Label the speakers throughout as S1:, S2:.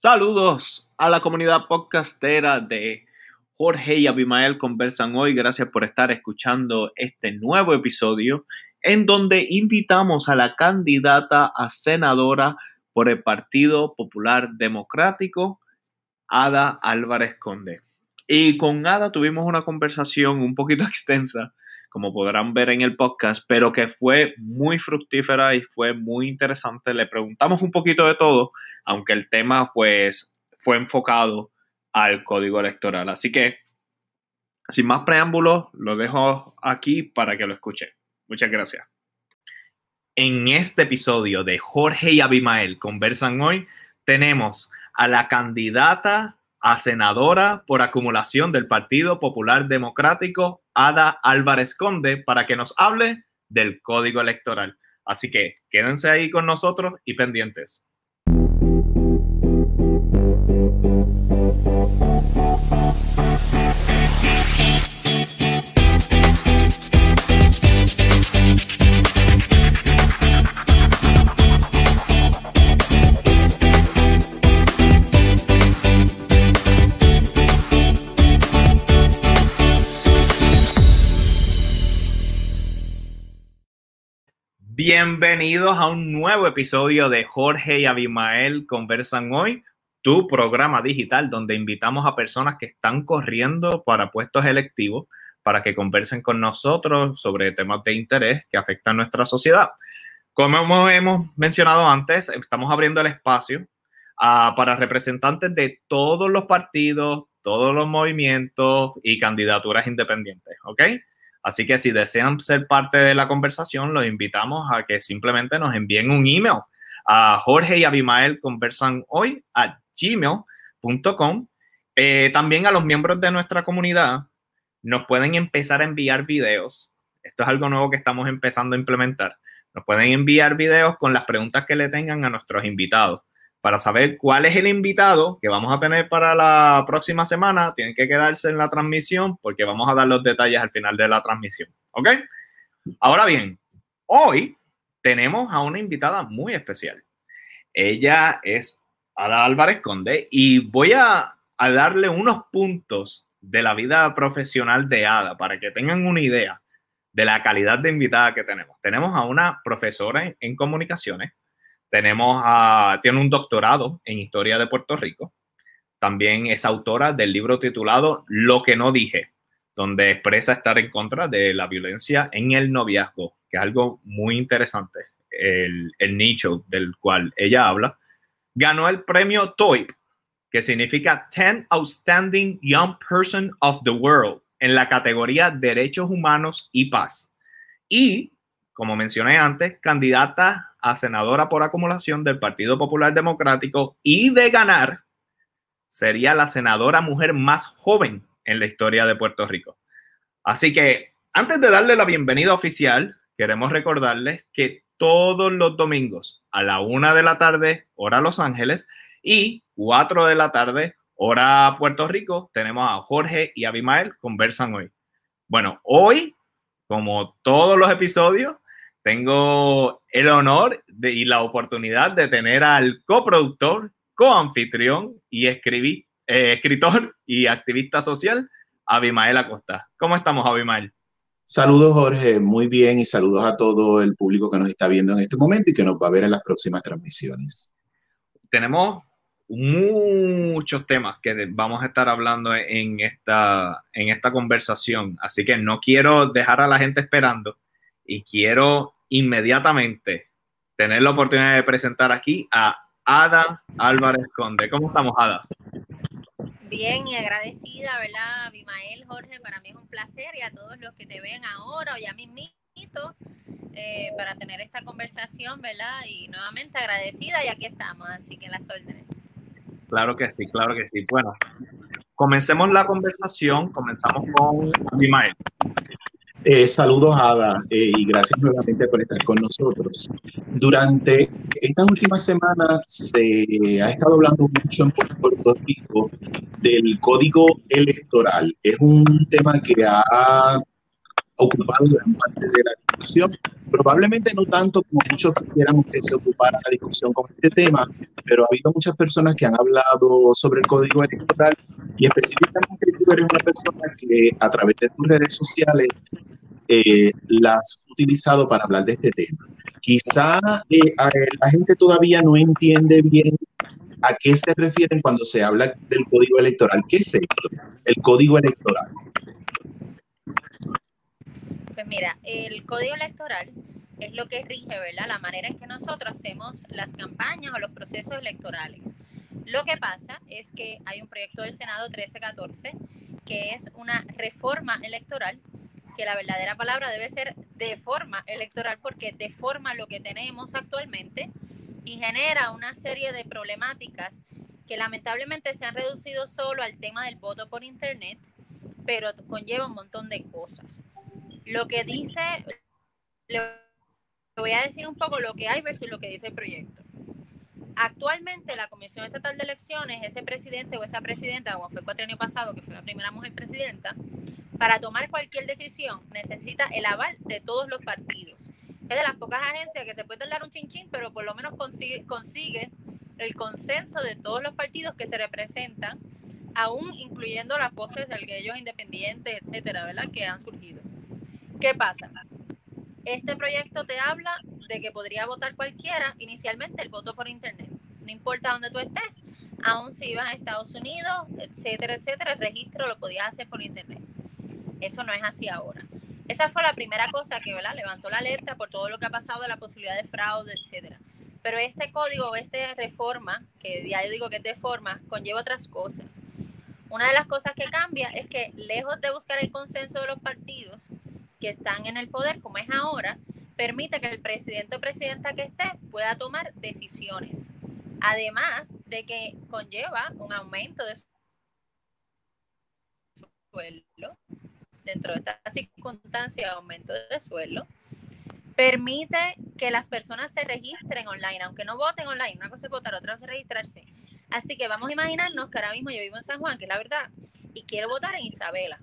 S1: Saludos a la comunidad podcastera de Jorge y Abimael conversan hoy. Gracias por estar escuchando este nuevo episodio en donde invitamos a la candidata a senadora por el Partido Popular Democrático, Ada Álvarez Conde. Y con Ada tuvimos una conversación un poquito extensa como podrán ver en el podcast, pero que fue muy fructífera y fue muy interesante. Le preguntamos un poquito de todo, aunque el tema pues fue enfocado al código electoral. Así que, sin más preámbulos, lo dejo aquí para que lo escuchen. Muchas gracias. En este episodio de Jorge y Abimael conversan hoy, tenemos a la candidata a senadora por acumulación del Partido Popular Democrático, Ada Álvarez Conde, para que nos hable del código electoral. Así que quédense ahí con nosotros y pendientes. Bienvenidos a un nuevo episodio de Jorge y Abimael Conversan Hoy, tu programa digital donde invitamos a personas que están corriendo para puestos electivos para que conversen con nosotros sobre temas de interés que afectan nuestra sociedad. Como hemos mencionado antes, estamos abriendo el espacio uh, para representantes de todos los partidos, todos los movimientos y candidaturas independientes, ¿ok? Así que si desean ser parte de la conversación, los invitamos a que simplemente nos envíen un email a Jorge y Abimael conversan hoy a gmail.com. Eh, también a los miembros de nuestra comunidad nos pueden empezar a enviar videos. Esto es algo nuevo que estamos empezando a implementar. Nos pueden enviar videos con las preguntas que le tengan a nuestros invitados para saber cuál es el invitado que vamos a tener para la próxima semana, tienen que quedarse en la transmisión porque vamos a dar los detalles al final de la transmisión. ¿Ok? Ahora bien, hoy tenemos a una invitada muy especial. Ella es Ada Álvarez Conde y voy a, darle unos puntos de la vida profesional de Ada para que tengan una idea de la calidad de invitada que tenemos. Tenemos a una profesora en comunicaciones tenemos a, tiene un doctorado en historia de Puerto Rico. También es autora del libro titulado Lo que no dije, donde expresa estar en contra de la violencia en el noviazgo, que es algo muy interesante, el, nicho del cual ella habla. Ganó el premio TOIP, que significa 10 Outstanding Young Person of the World, en la categoría Derechos Humanos y Paz. Y, como mencioné antes, candidata senadora por acumulación del Partido Popular Democrático y de ganar, sería la senadora mujer más joven en la historia de Puerto Rico. Así que antes de darle la bienvenida oficial, queremos recordarles que todos los domingos a la una de la tarde, hora Los Ángeles, y cuatro de la tarde, hora Puerto Rico, tenemos a Jorge y Abimael conversan hoy. Bueno, hoy, como todos los episodios, tengo el honor y la oportunidad de tener al coproductor, coanfitrión y escribí, eh, escritor y activista social, Abimael Acosta. ¿Cómo estamos, Abimael?
S2: Saludos, Jorge. Muy bien y saludos a todo el público que nos está viendo en este momento y que nos va a ver en las próximas transmisiones.
S1: Tenemos muchos temas que vamos a estar hablando en esta, en esta conversación, así que no quiero dejar a la gente esperando y quiero inmediatamente tener la oportunidad de presentar aquí a Ada Álvarez Conde. ¿Cómo estamos, Ada?
S3: Bien y agradecida, ¿verdad? Abimael, Jorge, para mí es un placer y a todos los que te ven ahora o ya mismito eh, para tener esta conversación, ¿verdad? Y nuevamente agradecida y aquí estamos, así que las órdenes.
S1: Claro que sí, claro que sí. Bueno, comencemos la conversación, comenzamos con Abimael.
S2: Eh, saludos, Ada, eh, y gracias nuevamente por estar con nosotros. Durante estas últimas semanas se ha estado hablando mucho en Puerto Rico del código electoral. Es un tema que ha ocupado gran parte de la discusión. Probablemente no tanto como muchos quisiéramos que se ocupara la discusión con este tema, pero ha habido muchas personas que han hablado sobre el código electoral y específicamente tú eres una persona que a través de tus redes sociales eh, las has utilizado para hablar de este tema. Quizá eh, la gente todavía no entiende bien a qué se refieren cuando se habla del código electoral. ¿Qué es esto? El código electoral.
S3: Mira, el código electoral es lo que rige, ¿verdad? La manera en que nosotros hacemos las campañas o los procesos electorales. Lo que pasa es que hay un proyecto del Senado 1314 que es una reforma electoral, que la verdadera palabra debe ser de forma electoral porque deforma lo que tenemos actualmente y genera una serie de problemáticas que lamentablemente se han reducido solo al tema del voto por Internet, pero conlleva un montón de cosas. Lo que dice, le voy a decir un poco lo que hay versus lo que dice el proyecto. Actualmente la Comisión Estatal de Elecciones, ese presidente o esa presidenta, como fue el año pasado, que fue la primera mujer presidenta, para tomar cualquier decisión necesita el aval de todos los partidos. Es de las pocas agencias que se puede dar un chinchín, pero por lo menos consigue, consigue el consenso de todos los partidos que se representan, aún incluyendo las voces de aquellos independientes, etcétera, ¿verdad? Que han surgido. ¿Qué pasa? Este proyecto te habla de que podría votar cualquiera, inicialmente el voto por internet. No importa dónde tú estés, aún si ibas a Estados Unidos, etcétera, etcétera, el registro lo podías hacer por internet. Eso no es así ahora. Esa fue la primera cosa que ¿verdad? levantó la alerta por todo lo que ha pasado, la posibilidad de fraude, etcétera. Pero este código, esta reforma, que ya yo digo que es de forma, conlleva otras cosas. Una de las cosas que cambia es que lejos de buscar el consenso de los partidos, que están en el poder, como es ahora, permite que el presidente o presidenta que esté pueda tomar decisiones. Además de que conlleva un aumento de sueldo, dentro de esta circunstancia, aumento de sueldo, permite que las personas se registren online, aunque no voten online. Una cosa es votar, otra cosa es registrarse. Así que vamos a imaginarnos que ahora mismo yo vivo en San Juan, que es la verdad, y quiero votar en Isabela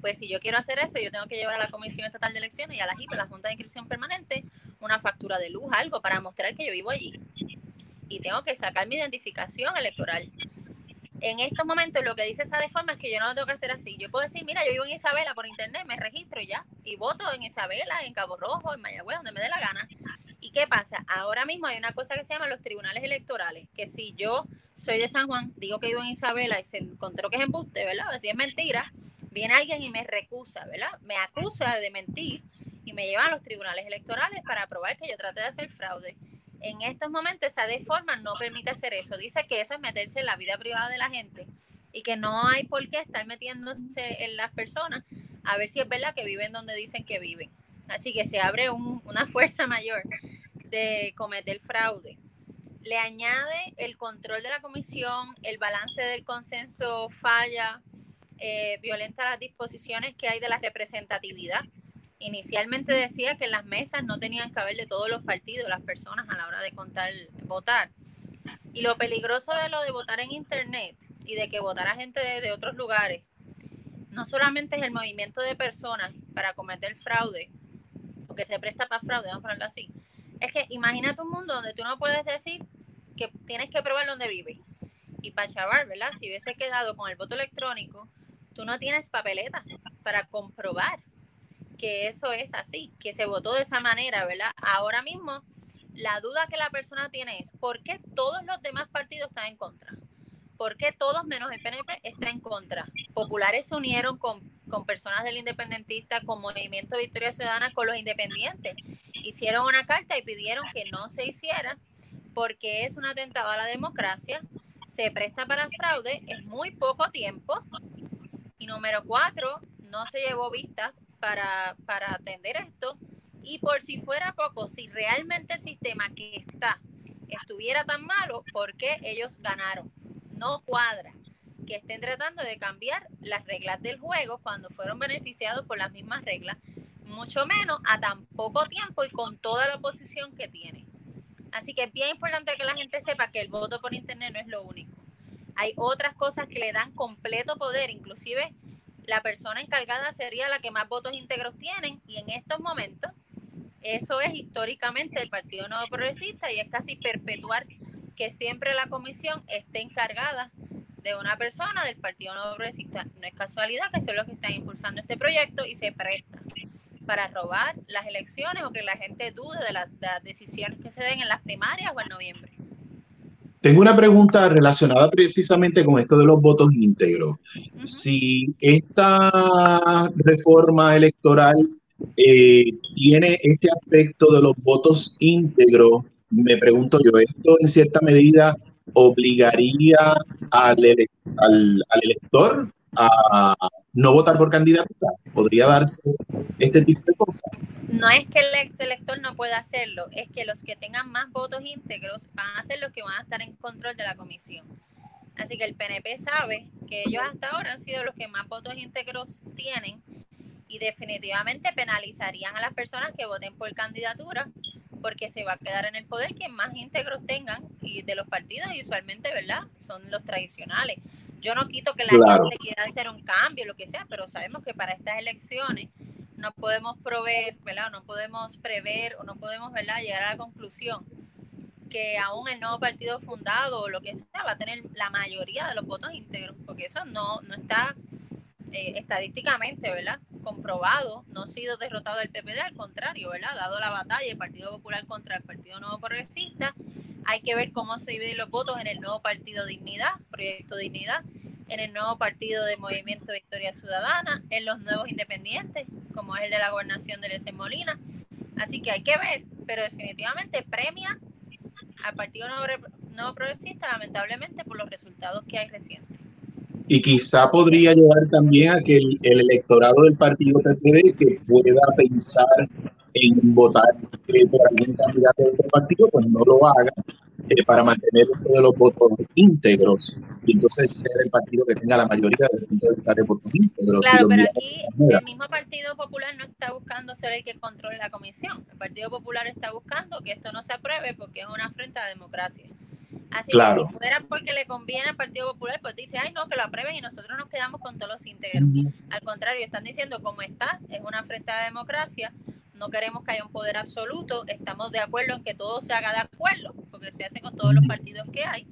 S3: pues si yo quiero hacer eso, yo tengo que llevar a la Comisión Estatal de Elecciones y a la JIP, la Junta de Inscripción Permanente, una factura de luz, algo para mostrar que yo vivo allí. Y tengo que sacar mi identificación electoral. En estos momentos lo que dice esa deforma es que yo no lo tengo que hacer así. Yo puedo decir, mira, yo vivo en Isabela por internet, me registro ya y voto en Isabela, en Cabo Rojo, en Mayagüez, donde me dé la gana. ¿Y qué pasa? Ahora mismo hay una cosa que se llama los tribunales electorales, que si yo soy de San Juan, digo que vivo en Isabela y se encontró que es embuste, ¿verdad? Si es mentira, viene alguien y me recusa, ¿verdad? Me acusa de mentir y me llevan a los tribunales electorales para probar que yo traté de hacer fraude. En estos momentos esa deforma no permite hacer eso. Dice que eso es meterse en la vida privada de la gente y que no hay por qué estar metiéndose en las personas a ver si es verdad que viven donde dicen que viven. Así que se abre una fuerza mayor de cometer fraude. Le añade el control de la comisión, el balance del consenso falla, eh, violenta las disposiciones que hay de la representatividad. Inicialmente decía que en las mesas no tenían que haber de todos los partidos las personas a la hora de contar votar. Y lo peligroso de lo de votar en internet y de que votara gente de, otros lugares, no solamente es el movimiento de personas para cometer fraude, o que se presta para fraude, vamos a ponerlo así, es que imagínate un mundo donde tú no puedes decir que tienes que probar dónde vives. Y para chaval, ¿verdad? Si hubiese quedado con el voto electrónico, tú no tienes papeletas para comprobar que eso es así, que se votó de esa manera, ¿verdad? Ahora mismo, la duda que la persona tiene es, ¿por qué todos los demás partidos están en contra? ¿Por qué todos menos el PNP está en contra? Populares se unieron con, con personas del independentista, con Movimiento Victoria Ciudadana, con los independientes. Hicieron una carta y pidieron que no se hiciera porque es un atentado a la democracia, se presta para fraude, es muy poco tiempo y número cuatro, no se llevó vista para, para atender esto. Y por si fuera poco, si realmente el sistema que está estuviera tan malo, ¿por qué ellos ganaron? No cuadra que estén tratando de cambiar las reglas del juego cuando fueron beneficiados por las mismas reglas, mucho menos a tan poco tiempo y con toda la oposición que tiene. Así que es bien importante que la gente sepa que el voto por internet no es lo único hay otras cosas que le dan completo poder, inclusive la persona encargada sería la que más votos íntegros tienen y en estos momentos eso es históricamente el Partido Nuevo Progresista y es casi perpetuar que siempre la comisión esté encargada de una persona del Partido Nuevo Progresista. No es casualidad que son los que están impulsando este proyecto y se presta para robar las elecciones o que la gente dude de, las decisiones que se den en las primarias o en noviembre.
S2: Tengo una pregunta relacionada precisamente con esto de los votos íntegros. Si esta reforma electoral eh, tiene este aspecto de los votos íntegros, me pregunto yo, ¿esto en cierta medida obligaría al, al, elector a no votar por candidatura? ¿Podría darse este tipo de cosas?
S3: No es que el elector no pueda hacerlo, es que los que tengan más votos íntegros van a ser los que van a estar en control de la comisión. Así que el PNP sabe que ellos hasta ahora han sido los que más votos íntegros tienen y definitivamente penalizarían a las personas que voten por candidatura porque se va a quedar en el poder quien más íntegros tengan y de los partidos usualmente, ¿verdad? Son los tradicionales. Yo no quito que la gente quiera hacer un cambio, lo que sea, pero sabemos que para estas elecciones no podemos proveer, ¿verdad? No podemos prever o no podemos, ¿verdad? Llegar a la conclusión que aún el nuevo partido fundado o lo que sea va a tener la mayoría de los votos íntegros, porque eso no, no está eh, estadísticamente, ¿verdad? Comprobado, no ha sido derrotado el PPD, al contrario, ¿verdad? Dado la batalla del Partido Popular contra el Partido Nuevo Progresista, hay que ver cómo se dividen los votos en el nuevo Partido Dignidad, Proyecto Dignidad, en el nuevo Partido de Movimiento Victoria Ciudadana, en los nuevos independientes, como es el de la gobernación de Lece Molina. Así que hay que ver, pero definitivamente premia al Partido Nuevo, Nuevo Progresista, lamentablemente, por los resultados que hay recientes
S2: y quizá podría llevar también a que el, electorado del partido PPD que pueda pensar en votar eh, por algún candidato de otro partido, pues no lo haga eh, para mantener uno de los votos íntegros y entonces ser el partido que tenga la mayoría de votos íntegros.
S3: Claro, pero aquí el mismo Partido Popular no está buscando ser el que controle la comisión. El Partido Popular está buscando que esto no se apruebe porque es una afrenta a la democracia. Así que si fuera porque le conviene al Partido Popular, pues dice, ay no, que lo aprueben y nosotros nos quedamos con todos los íntegros. Al contrario, están diciendo como está, es una frente a la democracia, no queremos que haya un poder absoluto, estamos de acuerdo en que todo se haga de acuerdo, porque se hace con todos los partidos que hay,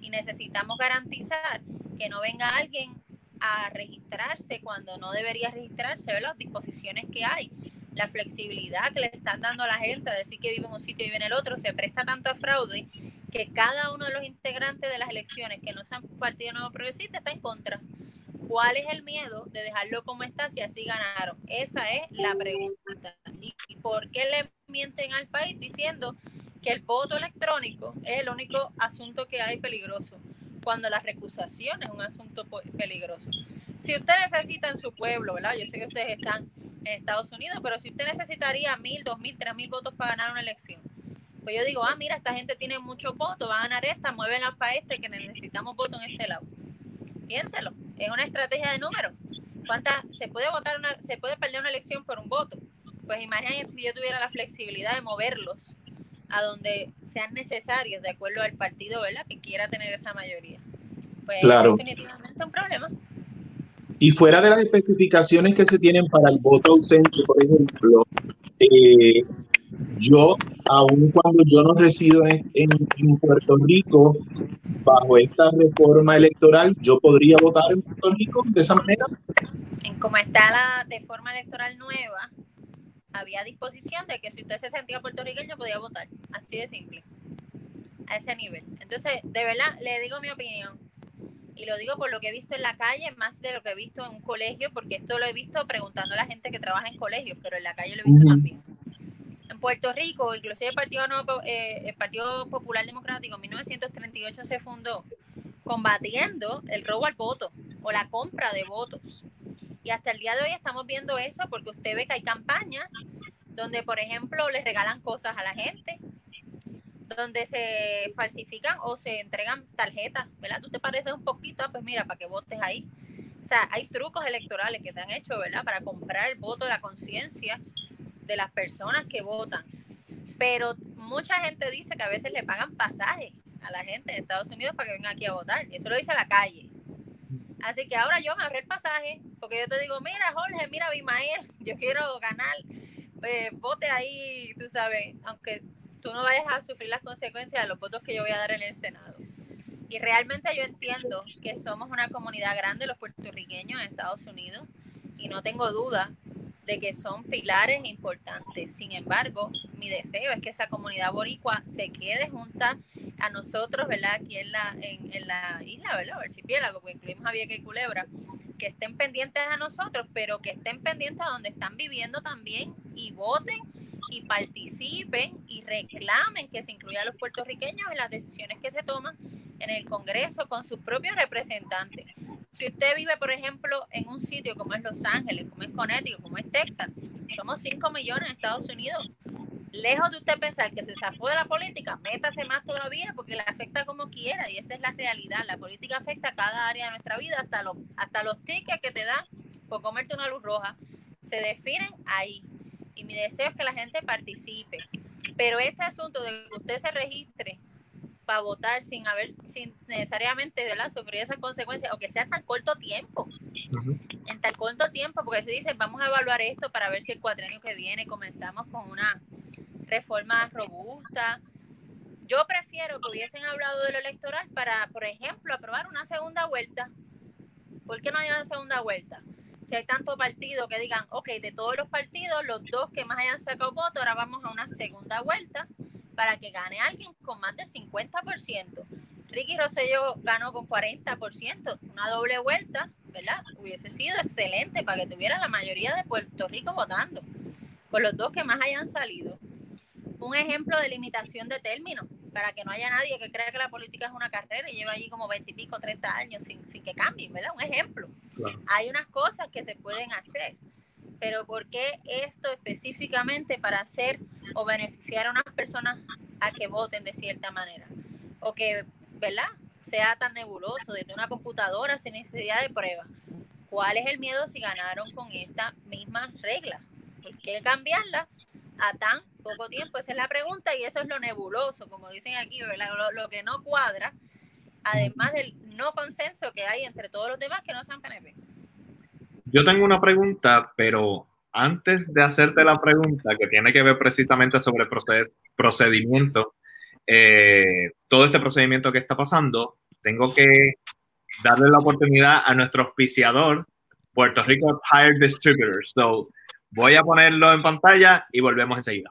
S3: y necesitamos garantizar que no venga alguien a registrarse cuando no debería registrarse, ver las disposiciones que hay, la flexibilidad que le están dando a la gente a decir que vive en un sitio y vive en el otro, se presta tanto a fraude que cada uno de los integrantes de las elecciones que no sean Partido Nuevo Progresista está en contra. ¿Cuál es el miedo de dejarlo como está si así ganaron? Esa es la pregunta. ¿Y, por qué le mienten al país diciendo que el voto electrónico es el único asunto que hay peligroso? Cuando la recusación es un asunto peligroso. Si usted necesita en su pueblo, ¿verdad? Yo sé que ustedes están en Estados Unidos, pero si usted necesitaría mil, dos mil, tres mil votos para ganar una elección, pues yo digo, ah, mira, esta gente tiene muchos votos, va a ganar esta, muévenla para este, que necesitamos votos en este lado. Piénselo, es una estrategia de números. ¿Cuántas, se puede votar una, se puede perder una elección por un voto? Pues imagínate si yo tuviera la flexibilidad de moverlos a donde sean necesarios, de acuerdo al partido, ¿verdad? Que quiera tener esa mayoría. Pues claro. definitivamente un problema.
S2: Y fuera de las especificaciones que se tienen para el voto ausente, por ejemplo, eh, yo, aun cuando yo no resido en, en, Puerto Rico, bajo esta reforma electoral, ¿yo podría votar en Puerto Rico de esa manera?
S3: Como está la reforma electoral nueva, había disposición de que si usted se sentía puertorriqueño podía votar. Así de simple. A ese nivel. Entonces, de verdad, le digo mi opinión. Y lo digo por lo que he visto en la calle, más de lo que he visto en un colegio, porque esto lo he visto preguntando a la gente que trabaja en colegios, pero en la calle lo he visto también Puerto Rico, inclusive el Partido, eh, el Partido Popular Democrático en 1938 se fundó combatiendo el robo al voto o la compra de votos. Y hasta el día de hoy estamos viendo eso porque usted ve que hay campañas donde, por ejemplo, le regalan cosas a la gente, donde se falsifican o se entregan tarjetas, ¿verdad? Tú te pareces un poquito, pues mira, para que votes ahí. O sea, hay trucos electorales que se han hecho, ¿verdad? Para comprar el voto, la conciencia de las personas que votan. Pero mucha gente dice que a veces le pagan pasaje a la gente en Estados Unidos para que venga aquí a votar. Eso lo dice la calle. Así que ahora yo me el pasaje, porque yo te digo, mira Jorge, mira Abimael, yo quiero ganar, eh, vote ahí, tú sabes, aunque tú no vayas a sufrir las consecuencias de los votos que yo voy a dar en el Senado. Y realmente yo entiendo que somos una comunidad grande, los puertorriqueños en Estados Unidos, y no tengo duda de que son pilares importantes. Sin embargo, mi deseo es que esa comunidad boricua se quede junta a nosotros, ¿verdad? Aquí en la, en, la isla, ¿verdad? O archipiélago, porque incluimos a Vieques y Culebra, que estén pendientes a nosotros, pero que estén pendientes a donde están viviendo también y voten y participen y reclamen que se incluya a los puertorriqueños en las decisiones que se toman en el Congreso con sus propios representantes. Si usted vive, por ejemplo, en un sitio como es Los Ángeles, como es Connecticut, como es Texas, somos 5 millones en Estados Unidos. Lejos de usted pensar que se zafó de la política, métase más todavía porque la afecta como quiera y esa es la realidad. La política afecta a cada área de nuestra vida, hasta los, hasta los tickets que te dan por comerte una luz roja. Se definen ahí y mi deseo es que la gente participe. Pero este asunto de que usted se registre para votar sin haber, sin necesariamente ¿verdad? sufrir esas consecuencias, o que sea tan corto tiempo, en tan corto tiempo, porque se dice, vamos a evaluar esto para ver si el cuatrenio que viene comenzamos con una reforma robusta. Yo prefiero que hubiesen hablado de lo electoral para, por ejemplo, aprobar una segunda vuelta. ¿Por qué no hay una segunda vuelta? si hay tantos partidos que digan, ok, de todos los partidos, los dos que más hayan sacado voto, ahora vamos a una segunda vuelta para que gane alguien con más del 50%. Ricky Rosselló ganó con 40%, una doble vuelta, ¿verdad? Hubiese sido excelente para que tuviera la mayoría de Puerto Rico votando, por los dos que más hayan salido. Un ejemplo de limitación de términos, para que no haya nadie que crea que la política es una carrera y lleva allí como 20 y pico, 30 años sin, sin que cambien, ¿verdad? Un ejemplo. Hay unas cosas que se pueden hacer, pero ¿por qué esto específicamente para hacer o beneficiar a unas personas a que voten de cierta manera? O que, ¿verdad? Sea tan nebuloso desde una computadora sin necesidad de prueba. ¿Cuál es el miedo si ganaron con esta misma regla? ¿Por qué cambiarla a tan poco tiempo? Esa es la pregunta y eso es lo nebuloso, como dicen aquí, Lo, lo que no cuadra además del no consenso que hay entre todos los demás que no sean PNP.
S1: Yo tengo una pregunta, pero antes de hacerte la pregunta, que tiene que ver precisamente sobre procedimiento, eh, todo este procedimiento que está pasando, tengo que darle la oportunidad a nuestro auspiciador, Puerto Rico Tire Distributors. So, voy a ponerlo en pantalla y volvemos enseguida.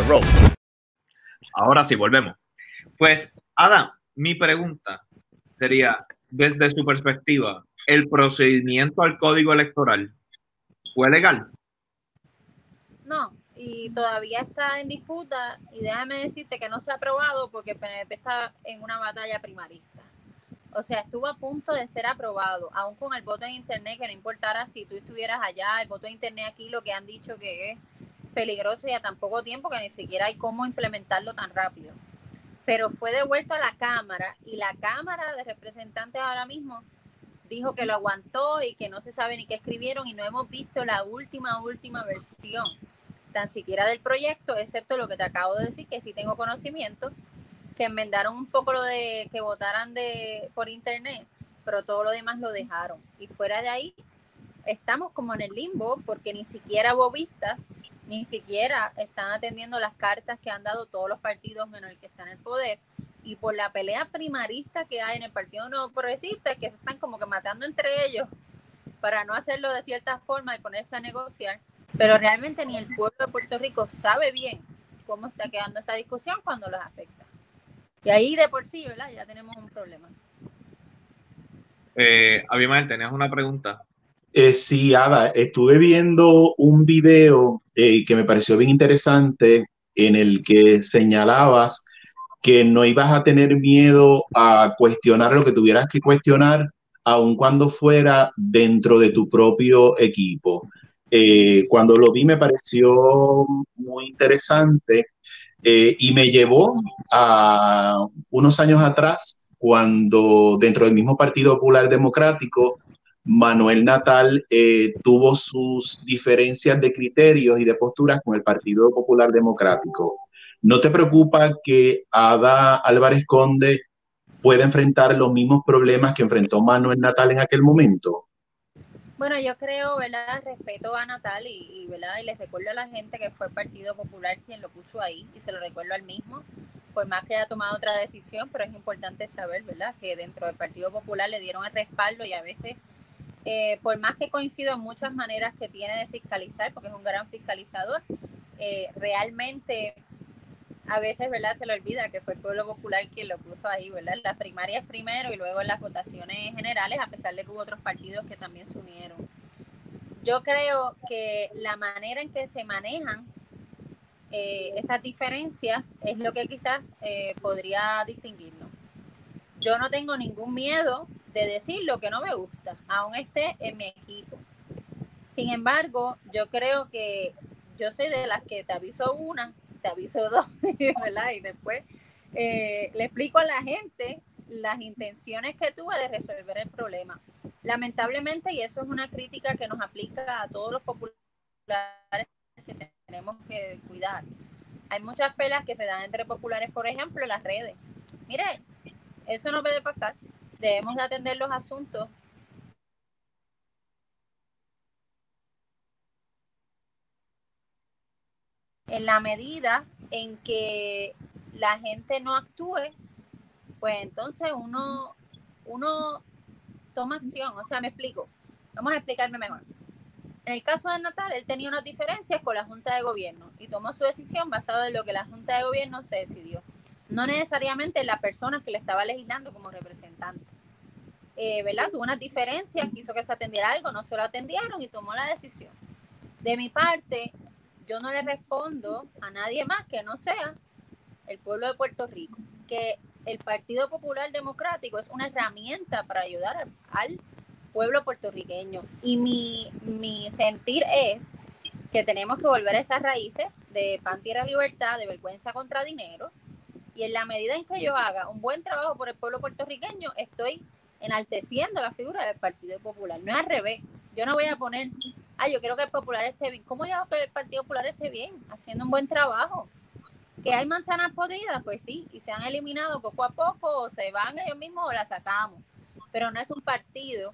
S1: Ahora sí, volvemos. Pues, Adam, mi pregunta sería, desde su perspectiva, ¿el procedimiento al código electoral fue legal?
S3: No, y todavía está en disputa y déjame decirte que no se ha aprobado porque PNP está en una batalla primarista. O sea, estuvo a punto de ser aprobado, aún con el voto en Internet, que no importara si tú estuvieras allá, el voto en Internet aquí, lo que han dicho que es peligroso y a tan poco tiempo que ni siquiera hay cómo implementarlo tan rápido. Pero fue devuelto a la Cámara y la Cámara de Representantes ahora mismo dijo que lo aguantó y que no se sabe ni qué escribieron y no hemos visto la última, última versión, tan siquiera del proyecto, excepto lo que te acabo de decir, que sí tengo conocimiento, que enmendaron un poco lo de que votaran de, por internet, pero todo lo demás lo dejaron. Y fuera de ahí, estamos como en el limbo porque ni siquiera bobistas ni siquiera están atendiendo las cartas que han dado todos los partidos menos el que está en el poder y por la pelea primarista que hay en el Partido Nuevo Progresista, que se están como que matando entre ellos para no hacerlo de cierta forma y ponerse a negociar, pero realmente ni el pueblo de Puerto Rico sabe bien cómo está quedando esa discusión cuando los afecta. Y ahí de por sí, ¿verdad? Ya tenemos un problema.
S1: Eh, tenías una pregunta.
S2: Eh, sí, Ada, estuve viendo un video eh, que me pareció bien interesante en el que señalabas que no ibas a tener miedo a cuestionar lo que tuvieras que cuestionar aun cuando fuera dentro de tu propio equipo. Eh, cuando lo vi me pareció muy interesante y me llevó a unos años atrás, cuando dentro del mismo Partido Popular Democrático, Manuel Natal eh, tuvo sus diferencias de criterios y de posturas con el Partido Popular Democrático. ¿No te preocupa que Ada Álvarez Conde pueda enfrentar los mismos problemas que enfrentó Manuel Natal en aquel momento?
S3: Bueno, yo creo, ¿verdad? Respeto a Natal y, ¿verdad? Y les recuerdo a la gente que fue el Partido Popular quien lo puso ahí y se lo recuerdo al mismo, por más que haya tomado otra decisión, pero es importante saber, ¿verdad? Que dentro del Partido Popular le dieron el respaldo y a veces, eh, por más que coincido en muchas maneras que tiene de fiscalizar, porque es un gran fiscalizador, eh, realmente a veces, ¿verdad? Se le olvida que fue el pueblo popular quien lo puso ahí, ¿verdad? Las primarias primero y luego en las votaciones generales, a pesar de que hubo otros partidos que también se unieron. Yo creo que la manera en que se manejan eh, esas diferencias es lo que quizás podría distinguirlo. Yo no tengo ningún miedo de decir lo que no me gusta, aún esté en mi equipo. Sin embargo, yo creo que yo soy de las que te aviso una te aviso dos, ¿verdad? Y después eh, le explico a la gente las intenciones que tuve de resolver el problema. Lamentablemente, y eso es una crítica que nos aplica a todos los populares que tenemos que cuidar. Hay muchas pelas que se dan entre populares, por ejemplo, las redes. Mire, eso no puede pasar. Debemos de atender los asuntos en la medida en que la gente no actúe, pues entonces uno, uno toma acción. O sea, me explico. Vamos a explicarme mejor. En el caso de Natal, él tenía unas diferencias con la Junta de Gobierno y tomó su decisión basada en lo que la Junta de Gobierno se decidió. No necesariamente la persona que le estaba legislando como representante. Eh, ¿Verdad? Tuvo unas diferencias, quiso que se atendiera algo, no se lo atendieron y tomó la decisión. De mi parte, yo no le respondo a nadie más que no sea el pueblo de Puerto Rico, que el Partido Popular Democrático es una herramienta para ayudar al pueblo puertorriqueño. Y mi, mi sentir es que tenemos que volver a esas raíces de pan, tierra, libertad, de vergüenza contra dinero. Y en la medida en que yo haga un buen trabajo por el pueblo puertorriqueño, estoy enalteciendo la figura del Partido Popular. No es al revés. Yo no voy a poner ah, yo quiero que el Popular esté bien. ¿Cómo yo que el Partido Popular esté bien? Haciendo un buen trabajo. ¿Que hay manzanas podridas? Pues sí, y se han eliminado poco a poco, o se van ellos mismos o las sacamos. Pero no es un partido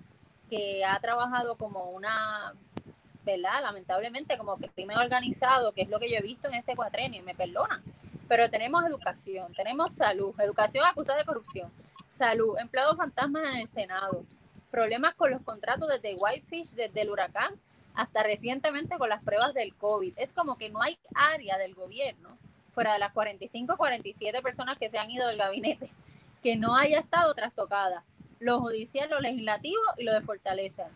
S3: que ha trabajado como una, ¿verdad? Lamentablemente, como crimen organizado, que es lo que yo he visto en este cuatrenio, me perdonan. Pero tenemos educación, tenemos salud, educación acusada de corrupción, salud, empleados fantasmas en el Senado, problemas con los contratos desde Whitefish, desde el huracán, hasta recientemente con las pruebas del COVID. Es como que no hay área del gobierno, fuera de las 45, 47 personas que se han ido del gabinete, que no haya estado trastocada. Lo judicial, lo legislativo y lo de fortaleza.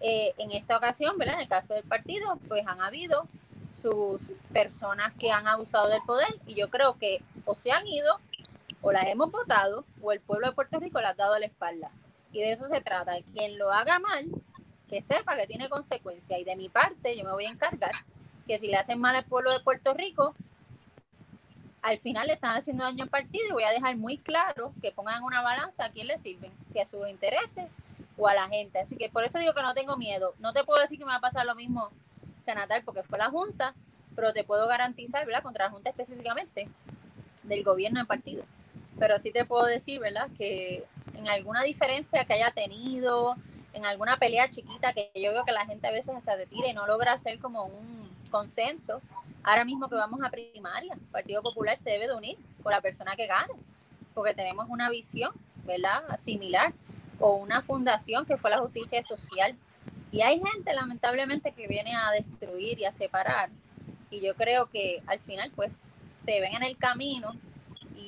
S3: Eh, en esta ocasión, ¿verdad? En el caso del partido, pues han habido sus personas que han abusado del poder y yo creo que o se han ido o las hemos votado o el pueblo de Puerto Rico le ha dado la espalda. Y de eso se trata. Quien lo haga mal, que sepa que tiene consecuencias. Y de mi parte, yo me voy a encargar que si le hacen mal al pueblo de Puerto Rico, al final le están haciendo daño al partido y voy a dejar muy claro que pongan una balanza a quién le sirven, si a sus intereses o a la gente. Así que por eso digo que no tengo miedo. No te puedo decir que me va a pasar lo mismo que a Natal porque fue la Junta, pero te puedo garantizar, ¿verdad? Contra la Junta específicamente del gobierno del partido. Pero sí te puedo decir, ¿verdad? Que en alguna diferencia que haya tenido, en alguna pelea chiquita que yo veo que la gente a veces hasta te tira y no logra hacer como un consenso. Ahora mismo que vamos a primaria, el Partido Popular se debe de unir con la persona que gane, porque tenemos una visión, ¿verdad? Similar, o una fundación que fue la justicia social. Y hay gente, lamentablemente, que viene a destruir y a separar. Y yo creo que al final, pues, se ven en el camino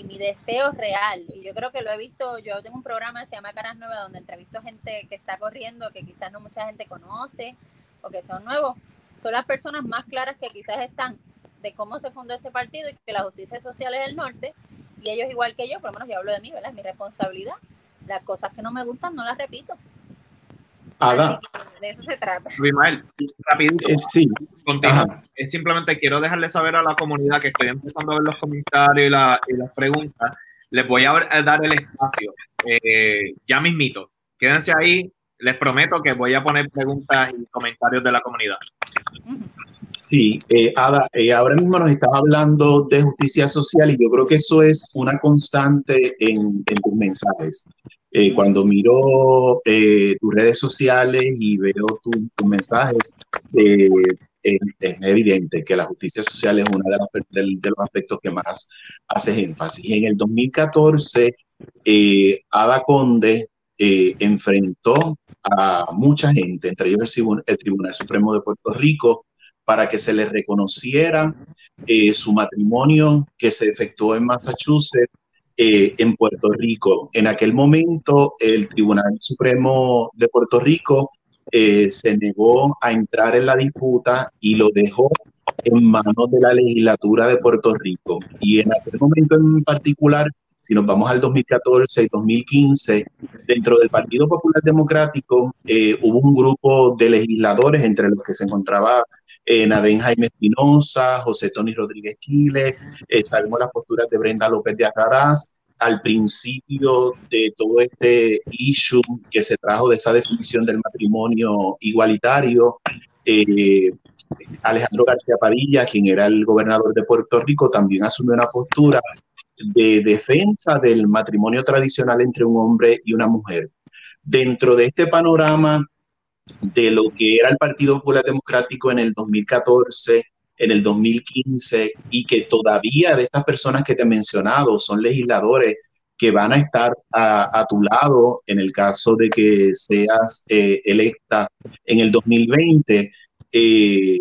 S3: mi deseo real. Y yo creo que lo he visto, yo tengo un programa que se llama Caras Nuevas donde entrevisto gente que está corriendo, que quizás no mucha gente conoce o que son nuevos. Son las personas más claras que quizás están de cómo se fundó este partido y que la justicia social es el norte. Y ellos igual que yo, por lo menos yo hablo de mí, ¿verdad? Es mi responsabilidad. las cosas que no me gustan no las repito.
S2: Ada.
S3: de eso se trata.
S1: Rapidito.
S2: Eh, sí.
S1: Continúa. Simplemente quiero dejarle saber a la comunidad que estoy empezando a ver los comentarios y, la, y las preguntas. Les voy a dar el espacio. Eh, ya mismito. Quédense ahí. Les prometo que voy a poner preguntas y comentarios de la comunidad.
S2: Sí, eh, Ada, eh, ahora mismo nos estás hablando de justicia social y yo creo que eso es una constante en, en tus mensajes. Eh, cuando miro eh, tus redes sociales y veo tus mensajes, es, evidente que la justicia social es uno de, de, los aspectos que más haces énfasis. Y en el 2014, Ada Conde enfrentó a mucha gente, entre ellos el, el, Tribunal Supremo de Puerto Rico, para que se le reconociera su matrimonio que se efectuó en Massachusetts eh, en Puerto Rico. En aquel momento, el Tribunal Supremo de Puerto Rico eh, se negó a entrar en la disputa y lo dejó en manos de la legislatura de Puerto Rico. Y en aquel momento en particular, si nos vamos al 2014 y 2015, dentro del Partido Popular Democrático eh, hubo un grupo de legisladores, entre los que se encontraba eh, Nadén Jaime Espinosa, José Tony Rodríguez Quiles, eh, sabemos las posturas de Brenda López de Acaraz, al principio de todo este issue que se trajo de esa definición del matrimonio igualitario, eh, Alejandro García Padilla, quien era el gobernador de Puerto Rico, también asumió una postura de defensa del matrimonio tradicional entre un hombre y una mujer. Dentro de este panorama de lo que era el Partido Popular Democrático en el 2014, en el 2015, y que todavía de estas personas que te he mencionado son legisladores que van a estar a, tu lado en el caso de que seas eh, electa en el 2020. Eh,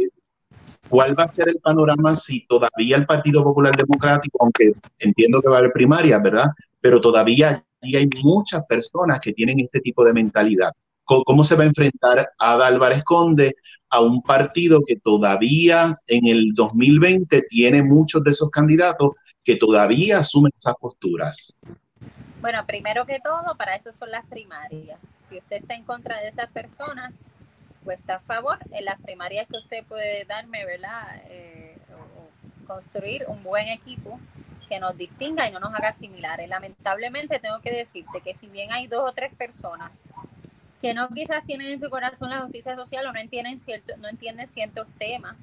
S2: ¿Cuál va a ser el panorama si todavía el Partido Popular Democrático, aunque entiendo que va a haber primarias, ¿verdad? Pero todavía hay muchas personas que tienen este tipo de mentalidad. ¿Cómo se va a enfrentar Ada Álvarez Conde a un partido que todavía en el 2020 tiene muchos de esos candidatos que todavía asumen esas posturas?
S3: Bueno, primero que todo, para eso son las primarias. Si usted está en contra de esas personas, pues está a favor. En las primarias que usted puede darme, ¿verdad? Eh, construir un buen equipo que nos distinga y no nos haga similares. Lamentablemente tengo que decirte que si bien hay dos o tres personas que no quizás tienen en su corazón la justicia social o no entienden, cierto, no entienden ciertos temas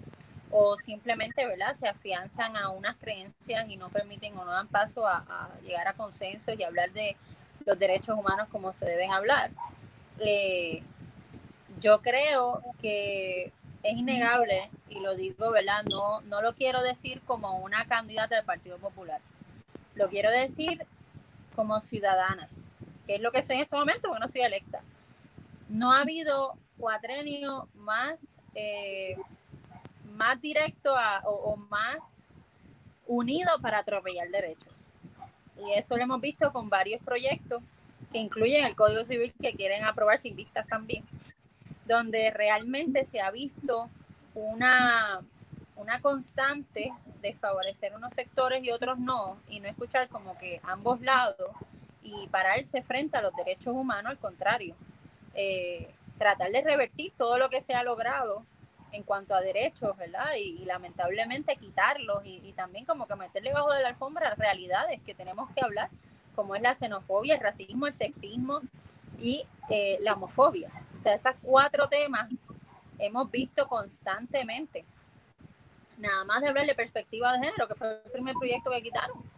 S3: o simplemente ¿verdad? se afianzan a unas creencias y no permiten o no dan paso a, llegar a consensos y hablar de los derechos humanos como se deben hablar. Eh, yo creo que es innegable, y lo digo, ¿verdad? No, no lo quiero decir como una candidata del Partido Popular, lo quiero decir como ciudadana, que es lo que soy en este momento porque no soy electa no ha habido cuatrenio más, eh, más directo o, más unido para atropellar derechos. Y eso lo hemos visto con varios proyectos que incluyen el Código Civil que quieren aprobar sin vistas también, donde realmente se ha visto una, una constante de favorecer unos sectores y otros no, y no escuchar como que ambos lados y pararse frente a los derechos humanos, al contrario. Eh, tratar de revertir todo lo que se ha logrado en cuanto a derechos, ¿verdad? Y, lamentablemente quitarlos y, también como que meterle bajo de la alfombra realidades que tenemos que hablar, como es la xenofobia, el racismo, el sexismo y eh, la homofobia. O sea, esos cuatro temas hemos visto constantemente. Nada más de hablar de perspectiva de género, que fue el primer proyecto que quitaron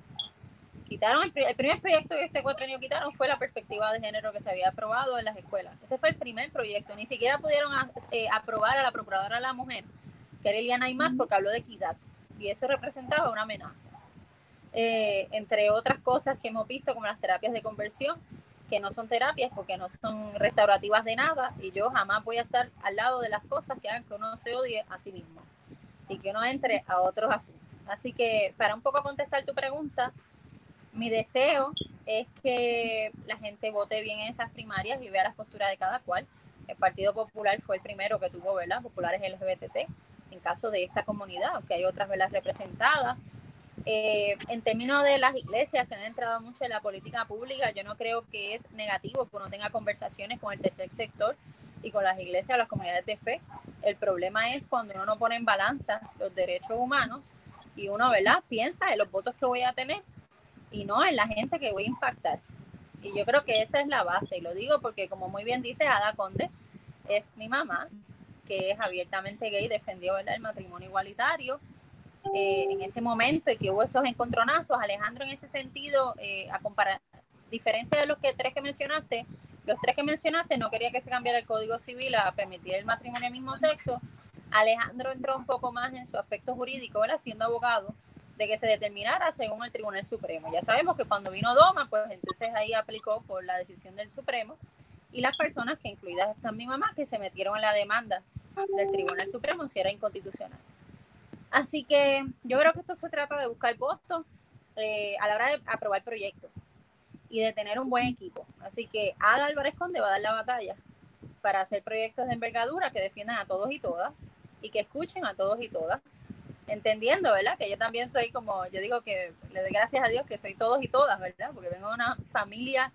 S3: quitaron el, primer proyecto que este cuatro años quitaron fue la perspectiva de género que se había aprobado en las escuelas. Ese fue el primer proyecto. Ni siquiera pudieron eh, aprobar a la procuradora de la mujer, que era Eliana Aymar, porque habló de equidad. Y eso representaba una amenaza. Eh, entre otras cosas que hemos visto, como las terapias de conversión, que no son terapias porque no son restaurativas de nada. Y yo jamás voy a estar al lado de las cosas que hagan que uno se odie a sí mismo y que uno entre a otros asuntos. Así que para un poco contestar tu pregunta, mi deseo es que la gente vote bien en esas primarias y vea las posturas de cada cual. El Partido Popular fue el primero que tuvo, ¿verdad? Populares LGBT en caso de esta comunidad, aunque hay otras, ¿verdad? Representadas. Eh, en términos de las iglesias que han entrado mucho en la política pública, yo no creo que es negativo que uno tenga conversaciones con el tercer sector y con las iglesias, las comunidades de fe. El problema es cuando uno no pone en balanza los derechos humanos y uno, ¿verdad? Piensa en los votos que voy a tener y no en la gente que voy a impactar. Y yo creo que esa es la base, y lo digo porque como muy bien dice Ada Conde, es mi mamá, que es abiertamente gay, defendió ¿verdad? el matrimonio igualitario, eh, en ese momento y que hubo esos encontronazos. Alejandro, en ese sentido, eh, a comparar, diferencia de los que tres que mencionaste, los tres que mencionaste no quería que se cambiara el Código Civil a permitir el matrimonio del mismo sexo. Alejandro entró un poco más en su aspecto jurídico, ¿verdad? siendo abogado, de que se determinara según el Tribunal Supremo. Ya sabemos que cuando vino Doma, pues entonces ahí aplicó por la decisión del Supremo y las personas que incluidas están mi mamá que se metieron en la demanda del Tribunal Supremo si era inconstitucional. Así que yo creo que esto se trata de buscar votos eh, a la hora de aprobar proyectos y de tener un buen equipo. Así que Ada Álvarez Conde va a dar la batalla para hacer proyectos de envergadura que defiendan a todos y todas y que escuchen a todos y todas, entendiendo, ¿verdad? Que yo también soy como, yo digo que le doy gracias a Dios que soy todos y todas, ¿verdad? Porque vengo de una familia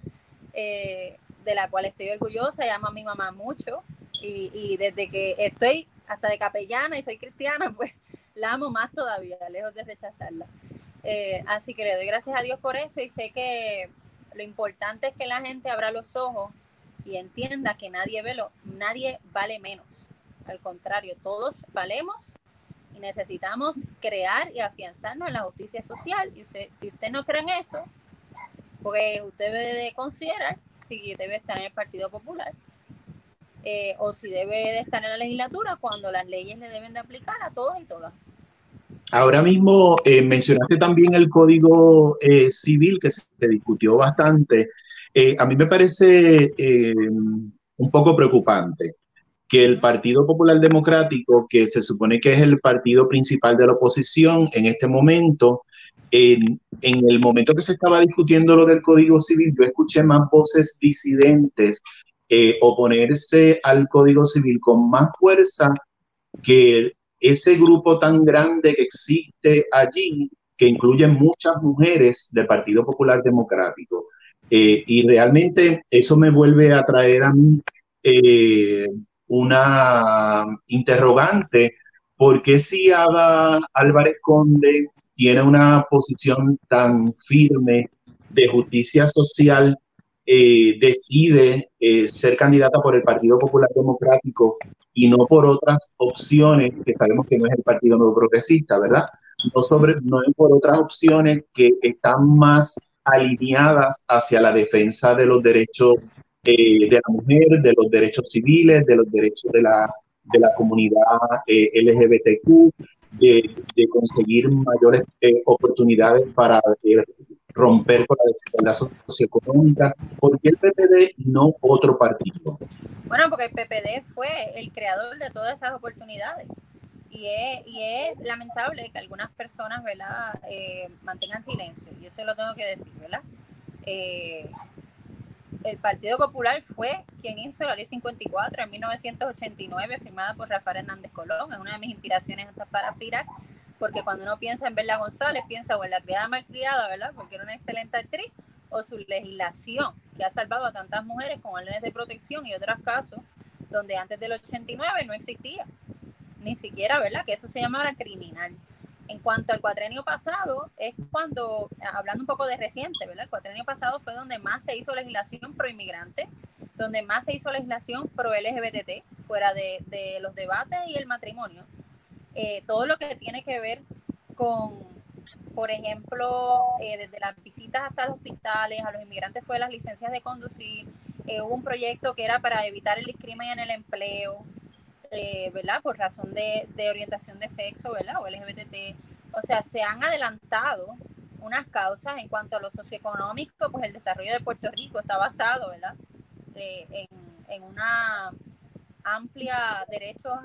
S3: eh, de la cual estoy orgullosa y amo a mi mamá mucho y, y desde que estoy hasta de capellana y soy cristiana, pues la amo más todavía, lejos de rechazarla. Eh, así que le doy gracias a Dios por eso y sé que lo importante es que la gente abra los ojos y entienda que nadie, velo, nadie vale menos. Al contrario, todos valemos y necesitamos crear y afianzarnos en la justicia social. Y si usted no cree en eso, pues usted debe considerar si debe estar en el Partido Popular eh, o si debe de estar en la legislatura cuando las leyes le deben de aplicar a todos y todas.
S2: Ahora mismo eh, mencionaste también el Código eh, Civil que se discutió bastante. a mí me parece un poco preocupante que el Partido Popular Democrático, que se supone que es el partido principal de la oposición en este momento, en, en, el momento que se estaba discutiendo lo del Código Civil, yo escuché más voces disidentes eh, oponerse al Código Civil con más fuerza que ese grupo tan grande que existe allí, que incluye muchas mujeres del Partido Popular Democrático. Eh, y realmente eso me vuelve a traer a mí eh, una interrogante, porque si Ada Álvarez Conde tiene una posición tan firme de justicia social eh, decide eh, ser candidata por el Partido Popular Democrático y no por otras opciones que sabemos que no es el Partido Nuevo Progresista, ¿verdad? No, sobre, no es por otras opciones que están más alineadas hacia la defensa de los derechos eh, de la mujer, de los derechos civiles, de los derechos de la, de la comunidad LGBTQ, de, de, conseguir mayores oportunidades para romper con la desigualdad socioeconómica. ¿Por qué el PPD y no otro partido?
S3: Bueno, porque el PPD fue el creador de todas esas oportunidades. Y es, y es lamentable que algunas personas, ¿verdad?, eh, mantengan silencio. Y eso lo tengo que decir, ¿verdad? Eh, el Partido Popular fue quien hizo la Ley 54 en 1989, firmada por Rafael Hernández Colón. Es una de mis inspiraciones hasta para aspirar porque cuando uno piensa en Bella González, piensa o en la criada malcriada, ¿verdad? Porque era una excelente actriz, o su legislación, que ha salvado a tantas mujeres con órdenes de protección y otros casos donde antes del 89 no existía, ni siquiera, ¿verdad? Que eso se llamara criminal. En cuanto al cuatrenio pasado, es cuando, hablando un poco de reciente, ¿verdad? El cuatrenio pasado fue donde más se hizo legislación pro inmigrante, donde más se hizo legislación pro LGBT, fuera de, de los debates y el matrimonio eh, todo lo que tiene que ver con, por ejemplo, eh, desde las visitas hasta los hospitales, a los inmigrantes fue las licencias de conducir, eh, hubo un proyecto que era para evitar el discrimen en el empleo, ¿verdad? Por razón de, de, orientación de sexo, ¿verdad? O LGBT. O sea, se han adelantado unas causas en cuanto a lo socioeconómico, pues el desarrollo de Puerto Rico está basado, ¿verdad? en, en una amplia derechos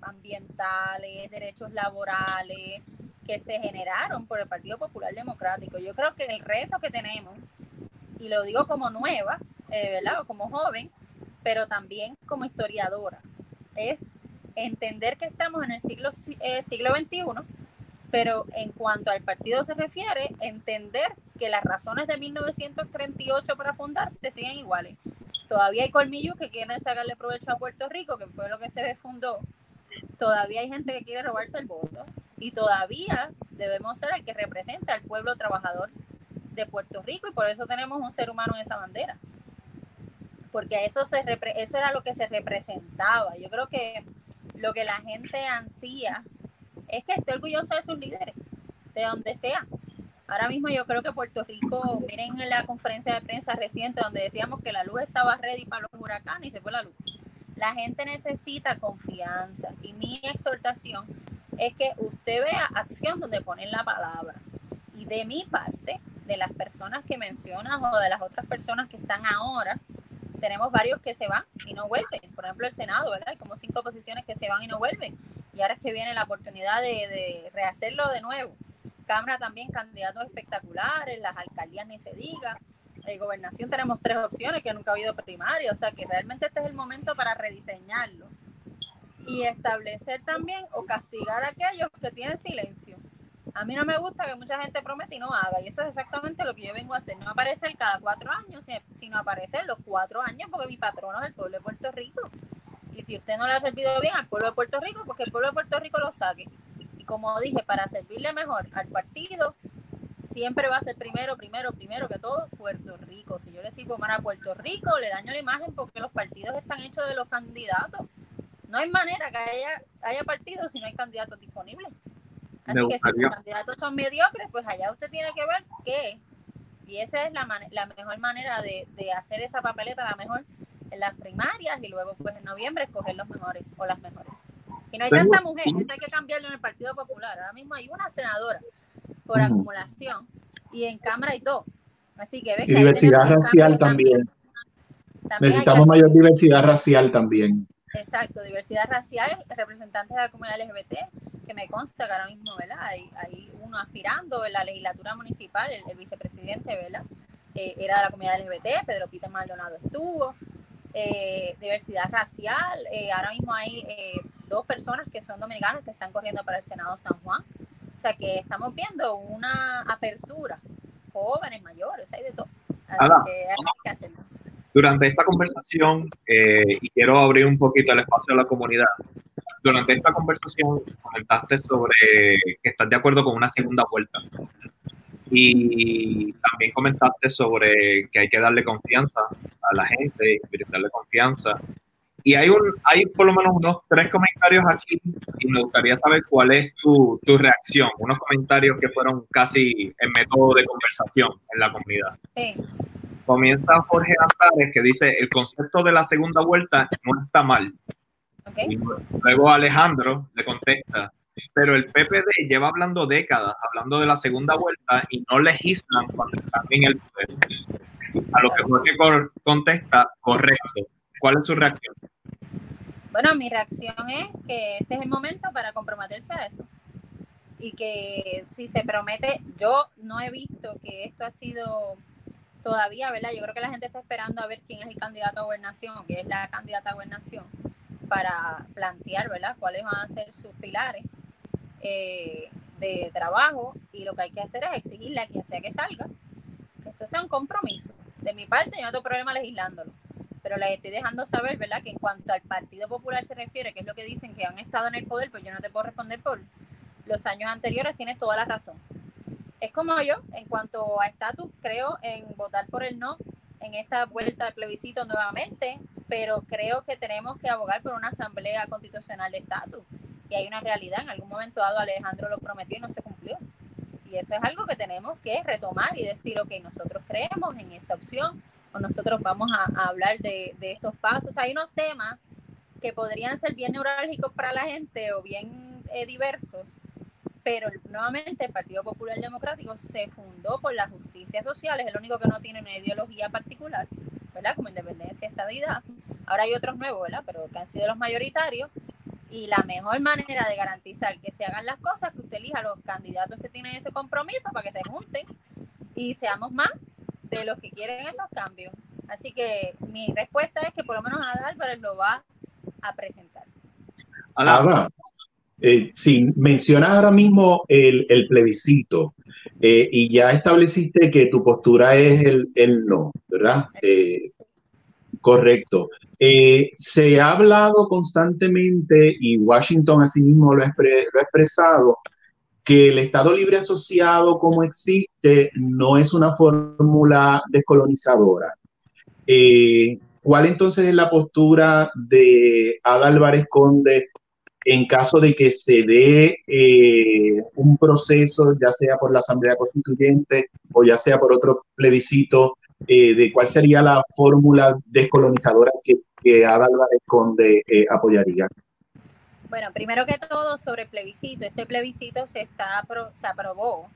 S3: ambientales, derechos laborales que se generaron por el Partido Popular Democrático. Yo creo que el reto que tenemos, y lo digo como nueva, eh, ¿verdad? O como joven, pero también como historiadora, es entender que estamos en el siglo, eh, siglo XXI Pero en cuanto al partido se refiere, entender que las razones de 1938 para fundarse siguen iguales. Todavía hay colmillos que quieren sacarle provecho a Puerto Rico, que fue lo que se fundó. Todavía hay gente que quiere robarse el voto. Y todavía debemos ser el que representa al pueblo trabajador de Puerto Rico y por eso tenemos un ser humano en esa bandera. Porque eso, se eso era lo que se representaba. Yo creo que lo que la gente ansía es que esté orgulloso de sus líderes, de donde sea. Ahora mismo yo creo que Puerto Rico, miren en la conferencia de prensa reciente donde decíamos que la luz estaba ready para los huracanes y se fue la luz. La gente necesita confianza y mi exhortación es que usted vea acción donde ponen la palabra. Y de mi parte, de las personas que mencionas o de las otras personas que están ahora, tenemos varios que se van y no vuelven. Por ejemplo, el Senado, ¿verdad? Hay como cinco posiciones que se van y no vuelven. Y ahora es que viene la oportunidad de, rehacerlo de nuevo. Cámara también, candidatos espectaculares, las alcaldías ni se diga. En gobernación tenemos tres opciones que nunca ha habido primaria, o sea que realmente este es el momento para rediseñarlo y establecer también o castigar a aquellos que tienen silencio. A mí no me gusta que mucha gente promete y no haga, y eso es exactamente lo que yo vengo a hacer, no aparecer cada cuatro años, sino aparecer los cuatro años, porque mi patrono es el pueblo de Puerto Rico. Y si usted no le ha servido bien al pueblo de Puerto Rico, porque el pueblo de Puerto Rico lo saque. Y como dije, para servirle mejor al partido, siempre va a ser primero, primero, primero que todo Puerto Rico. Si yo le sirvo mal a Puerto Rico, le daño la imagen porque los partidos están hechos de los candidatos. No hay manera que haya, haya partidos si no hay candidatos disponibles. Así que si los candidatos son mediocres, pues allá usted tiene que ver qué. Y esa es la, la mejor manera de, de, hacer esa papeleta, la mejor en las primarias y luego pues en noviembre escoger los mejores o las mejores. Y no hay tanta mujer, eso hay que cambiarlo en el Partido Popular. Ahora mismo hay una senadora por acumulación y en Cámara hay dos. Así que ves
S2: y diversidad racial también. Necesitamos mayor diversidad racial también.
S3: Exacto, diversidad racial, representantes de la comunidad LGBT, que me consta que ahora mismo, ¿verdad? Hay, hay uno aspirando en la legislatura municipal, el, vicepresidente, ¿verdad? Eh, era de la comunidad LGBT, Pedro Peter Maldonado estuvo. Eh, diversidad racial, eh, ahora mismo hay dos personas que son dominicanas que están corriendo para el Senado San Juan. O sea que estamos viendo una apertura, jóvenes, mayores, hay de todo. Así que hay que.
S1: Durante esta conversación, eh, y quiero abrir un poquito el espacio a la comunidad, durante esta conversación comentaste sobre que estás de acuerdo con una segunda vuelta. Y también comentaste sobre que hay que darle confianza a la gente, darle confianza. Y hay, un, hay por lo menos unos tres comentarios aquí y me gustaría saber cuál es tu, tu reacción. Unos comentarios que fueron casi en método de conversación en la comunidad. Sí comienza Jorge Antares que dice el concepto de la segunda vuelta no está mal. luego Alejandro le contesta, pero el PPD lleva hablando décadas, hablando de la segunda vuelta y no legislan cuando están en el poder. A lo que Jorge contesta, correcto. ¿Cuál es su reacción?
S3: Bueno, mi reacción es que este es el momento para comprometerse a eso. Y que si se promete, yo no he visto que esto ha sido todavía, ¿verdad? Yo creo que la gente está esperando a ver quién es el candidato a gobernación, que es la candidata a gobernación, para plantear, ¿verdad?, cuáles van a ser sus pilares eh, de trabajo y lo que hay que hacer es exigirle a quien sea que salga que esto sea un compromiso. De mi parte, yo no tengo problema legislándolo, pero les estoy dejando saber, ¿verdad?, que en cuanto al Partido Popular se refiere, que es lo que dicen que han estado en el poder, pues yo no te puedo responder por los años anteriores, tienes toda la razón es como yo, en cuanto a estatus, creo en votar por el no en esta vuelta de plebiscito nuevamente, pero creo que tenemos que abogar por una asamblea constitucional de estatus. Y hay una realidad, en algún momento dado Alejandro lo prometió y no se cumplió. Y eso es algo que tenemos que retomar y decir, ok, nosotros creemos en esta opción o nosotros vamos a, hablar de, de, estos pasos. Hay unos temas que podrían ser bien neurálgicos para la gente o bien eh, diversos, pero nuevamente el Partido Popular Democrático se fundó por la justicia social, es el único que no tiene una ideología particular, ¿verdad? Como independencia, estadidad. Ahora hay otros nuevos, ¿verdad? Pero que han sido los mayoritarios. Y la mejor manera de garantizar que se hagan las cosas es que usted elija a los candidatos que tienen ese compromiso para que se junten y seamos más de los que quieren esos cambios. Así que mi respuesta es que por lo menos Ana Álvarez lo va a presentar.
S2: Ana, Eh, sí, mencionas ahora mismo el, plebiscito eh, y ya estableciste que tu postura es el, no, ¿verdad? Eh, correcto. se ha hablado constantemente y Washington asimismo lo, lo ha expresado que el Estado Libre Asociado como existe no es una fórmula descolonizadora. ¿Cuál entonces es la postura de Ada Álvarez Conde en caso de que se dé eh, un proceso, ya sea por la Asamblea Constituyente o ya sea por otro plebiscito, eh, de cuál sería la fórmula descolonizadora que, que Conde eh, apoyaría?
S3: Bueno, primero que todo sobre el plebiscito. Este plebiscito se, está, aprobó,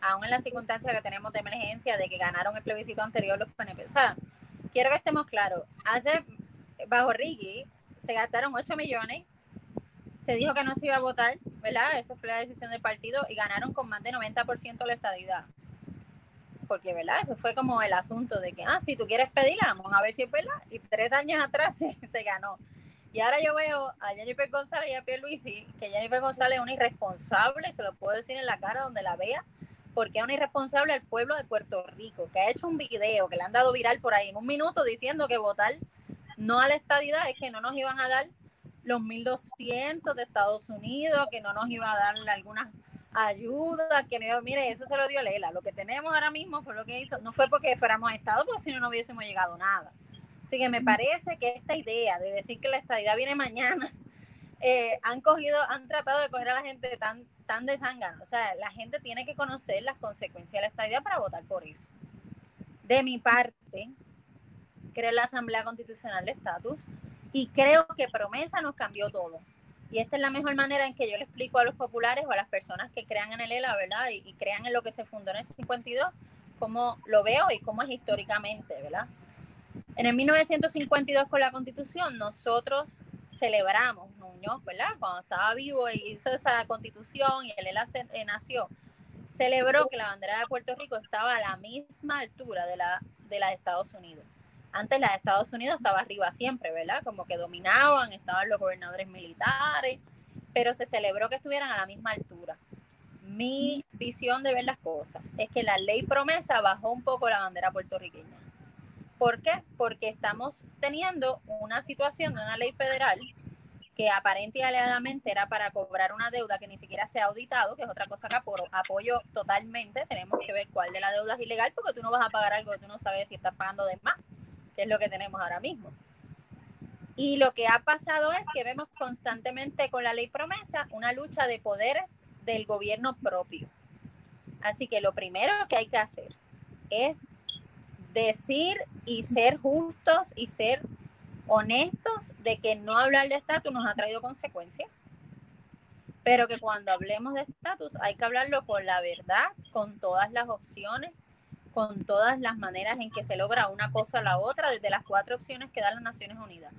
S3: aún en la circunstancia que tenemos de emergencia de que ganaron el plebiscito anterior los PNP. O quiero que estemos claros. Hace, bajo Riggi, se gastaron 8 millones se dijo que no se iba a votar, ¿verdad? Esa fue la decisión del partido y ganaron con más de 90% la estadidad. Porque, ¿verdad? Eso fue como el asunto de que, ah, si tú quieres pedirla, vamos a ver si es verdad. Y tres años atrás se, ganó. Y ahora yo veo a Jennifer González y a Pierluisi, que Jennifer González es una irresponsable, se lo puedo decir en la cara donde la vea, porque es una irresponsable al pueblo de Puerto Rico, que ha hecho un video que le han dado viral por ahí en un minuto diciendo que votar no a la estadidad es que no nos iban a dar los 1.200 de Estados Unidos, que no nos iba a dar algunas ayudas, que no mire, eso se lo dio Lela. Lo que tenemos ahora mismo fue lo que hizo, no fue porque fuéramos Estado, porque si no, no hubiésemos llegado a nada. Así que me parece que esta idea de decir que la estadidad viene mañana, eh, han cogido, han tratado de coger a la gente tan, tan de O sea, la gente tiene que conocer las consecuencias de la estadidad para votar por eso. De mi parte, creo la Asamblea Constitucional de Estatus y creo que promesa nos cambió todo. Y esta es la mejor manera en que yo le explico a los populares o a las personas que crean en el ELA, ¿verdad? Y, crean en lo que se fundó en el 52, cómo lo veo y cómo es históricamente, ¿verdad? En el 1952 con la constitución nosotros celebramos, Muñoz, ¿verdad? Cuando estaba vivo y hizo esa constitución y el ELA eh, nació, celebró que la bandera de Puerto Rico estaba a la misma altura de la de, la de Estados Unidos antes la de Estados Unidos estaba arriba siempre, ¿verdad? Como que dominaban, estaban los gobernadores militares, pero se celebró que estuvieran a la misma altura. Mi visión de ver las cosas es que la ley promesa bajó un poco la bandera puertorriqueña. ¿Por qué? Porque estamos teniendo una situación de una ley federal que aparente y alegadamente era para cobrar una deuda que ni siquiera se ha auditado, que es otra cosa que apoyo totalmente. Tenemos que ver cuál de la deuda es ilegal, porque tú no vas a pagar algo que tú no sabes si estás pagando de más que es lo que tenemos ahora mismo. Y lo que ha pasado es que vemos constantemente con la ley promesa una lucha de poderes del gobierno propio. Así que lo primero que hay que hacer es decir y ser justos y ser honestos de que no hablar de estatus nos ha traído consecuencias, pero que cuando hablemos de estatus hay que hablarlo con la verdad, con todas las opciones, con todas las maneras en que se logra una cosa o la otra, desde las cuatro opciones que dan las Naciones Unidas.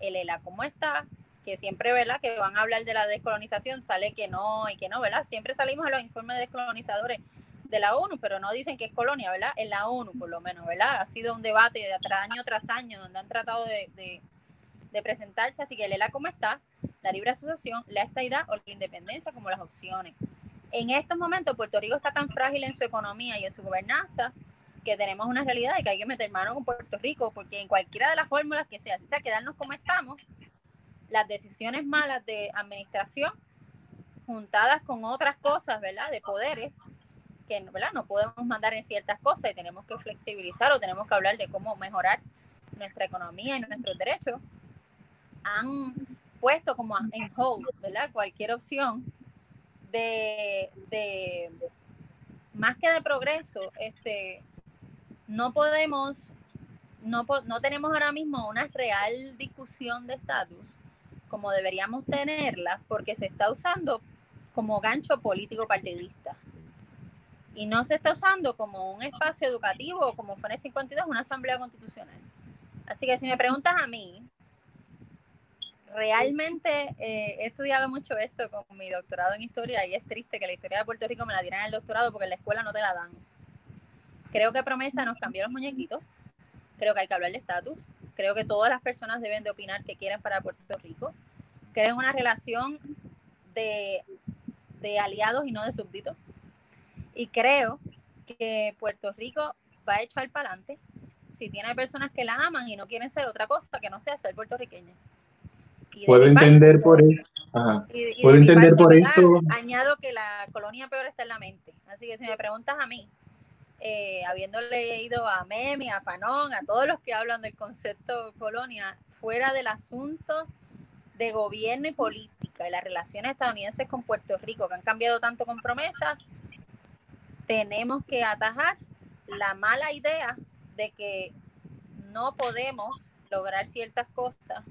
S3: El ELA, ¿cómo está? Que siempre, ¿verdad? Que van a hablar de la descolonización, sale que no y que no, ¿verdad? Siempre salimos a los informes descolonizadores de la ONU, pero no dicen que es colonia, ¿verdad? En la ONU, por lo menos, ¿verdad? Ha sido un debate de año tras año donde han tratado de, de, de presentarse, así que el ELA, ¿cómo está? La libre asociación, la estadidad o la independencia como las opciones en estos momentos Puerto Rico está tan frágil en su economía y en su gobernanza que tenemos una realidad de que hay que meter mano con Puerto Rico, porque en cualquiera de las fórmulas que sea, si sea quedarnos como estamos, las decisiones malas de administración juntadas con otras cosas, ¿verdad? De poderes, que ¿verdad? no podemos mandar en ciertas cosas y tenemos que flexibilizar o tenemos que hablar de cómo mejorar nuestra economía y nuestros derechos, han puesto como en hold, ¿verdad? Cualquier opción de, más que de progreso, este, no podemos, no, no tenemos ahora mismo una real discusión de estatus como deberíamos tenerla, porque se está usando como gancho político partidista. Y no se está usando como un espacio educativo, como fue en el 52, una asamblea constitucional. Así que si me preguntas a mí, realmente eh, he estudiado mucho esto con mi doctorado en historia y es triste que la historia de Puerto Rico me la dieran en el doctorado porque en la escuela no te la dan. Creo que Promesa nos cambió los muñequitos. Creo que hay que hablar de estatus. Creo que todas las personas deben de opinar que quieren para Puerto Rico. Creo en una relación de, de aliados y no de súbditos. Y creo que Puerto Rico va a echar para adelante si tiene personas que la aman y no quieren ser otra cosa que no sea ser puertorriqueña.
S2: Puedo entender por eso. Puedo entender por esto.
S3: Añado que la colonia peor está en la mente. Así que si me preguntas a mí, eh, habiendo leído a Memi, a Fanón, a todos los que hablan del concepto colonia, fuera del asunto de gobierno y política y las relaciones estadounidenses con Puerto Rico, que han cambiado tanto con promesas, tenemos que atajar la mala idea de que no podemos lograr ciertas cosas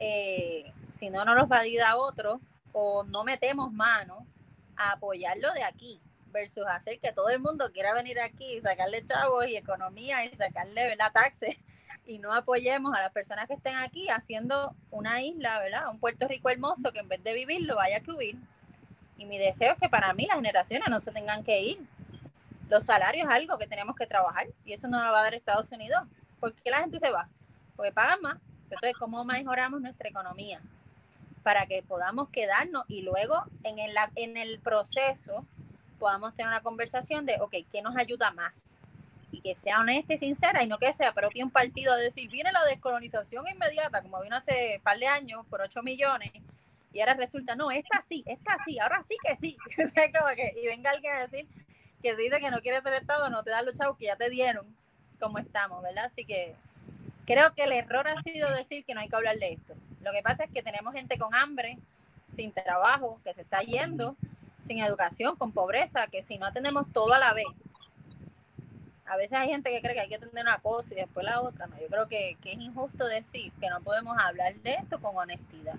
S3: eh, si no nos va a ir a otro o no metemos mano a apoyarlo de aquí versus hacer que todo el mundo quiera venir aquí y sacarle chavos y economía y sacarle la taxes y no apoyemos a las personas que estén aquí haciendo una isla, ¿verdad? Un Puerto Rico hermoso que en vez de vivirlo vaya que huir. Y mi deseo es que para mí las generaciones no se tengan que ir, los salarios es algo que tenemos que trabajar y eso no lo va a dar Estados Unidos. ¿Por qué la gente se va? Porque pagan más. Entonces, ¿cómo mejoramos nuestra economía? Para que podamos quedarnos y luego en el, en el proceso podamos tener una conversación de, ok, ¿qué nos ayuda más? Y que sea honesta y sincera y no que sea propio un partido de decir, viene la descolonización inmediata, como vino hace un par de años por 8 millones, y ahora resulta, no, esta sí, esta sí, ahora sí que sí. y venga alguien a decir, que se dice que no quiere ser Estado, no te da los chavos que ya te dieron, como estamos, ¿verdad? Así que creo que el error ha sido decir que no hay que hablar de esto. Lo que pasa es que tenemos gente con hambre, sin trabajo, que se está yendo, sin educación, con pobreza, que si no atendemos todo a la vez, a veces hay gente que cree que hay que atender una cosa y después la otra, ¿no? Yo creo que, es injusto decir que no podemos hablar de esto con honestidad.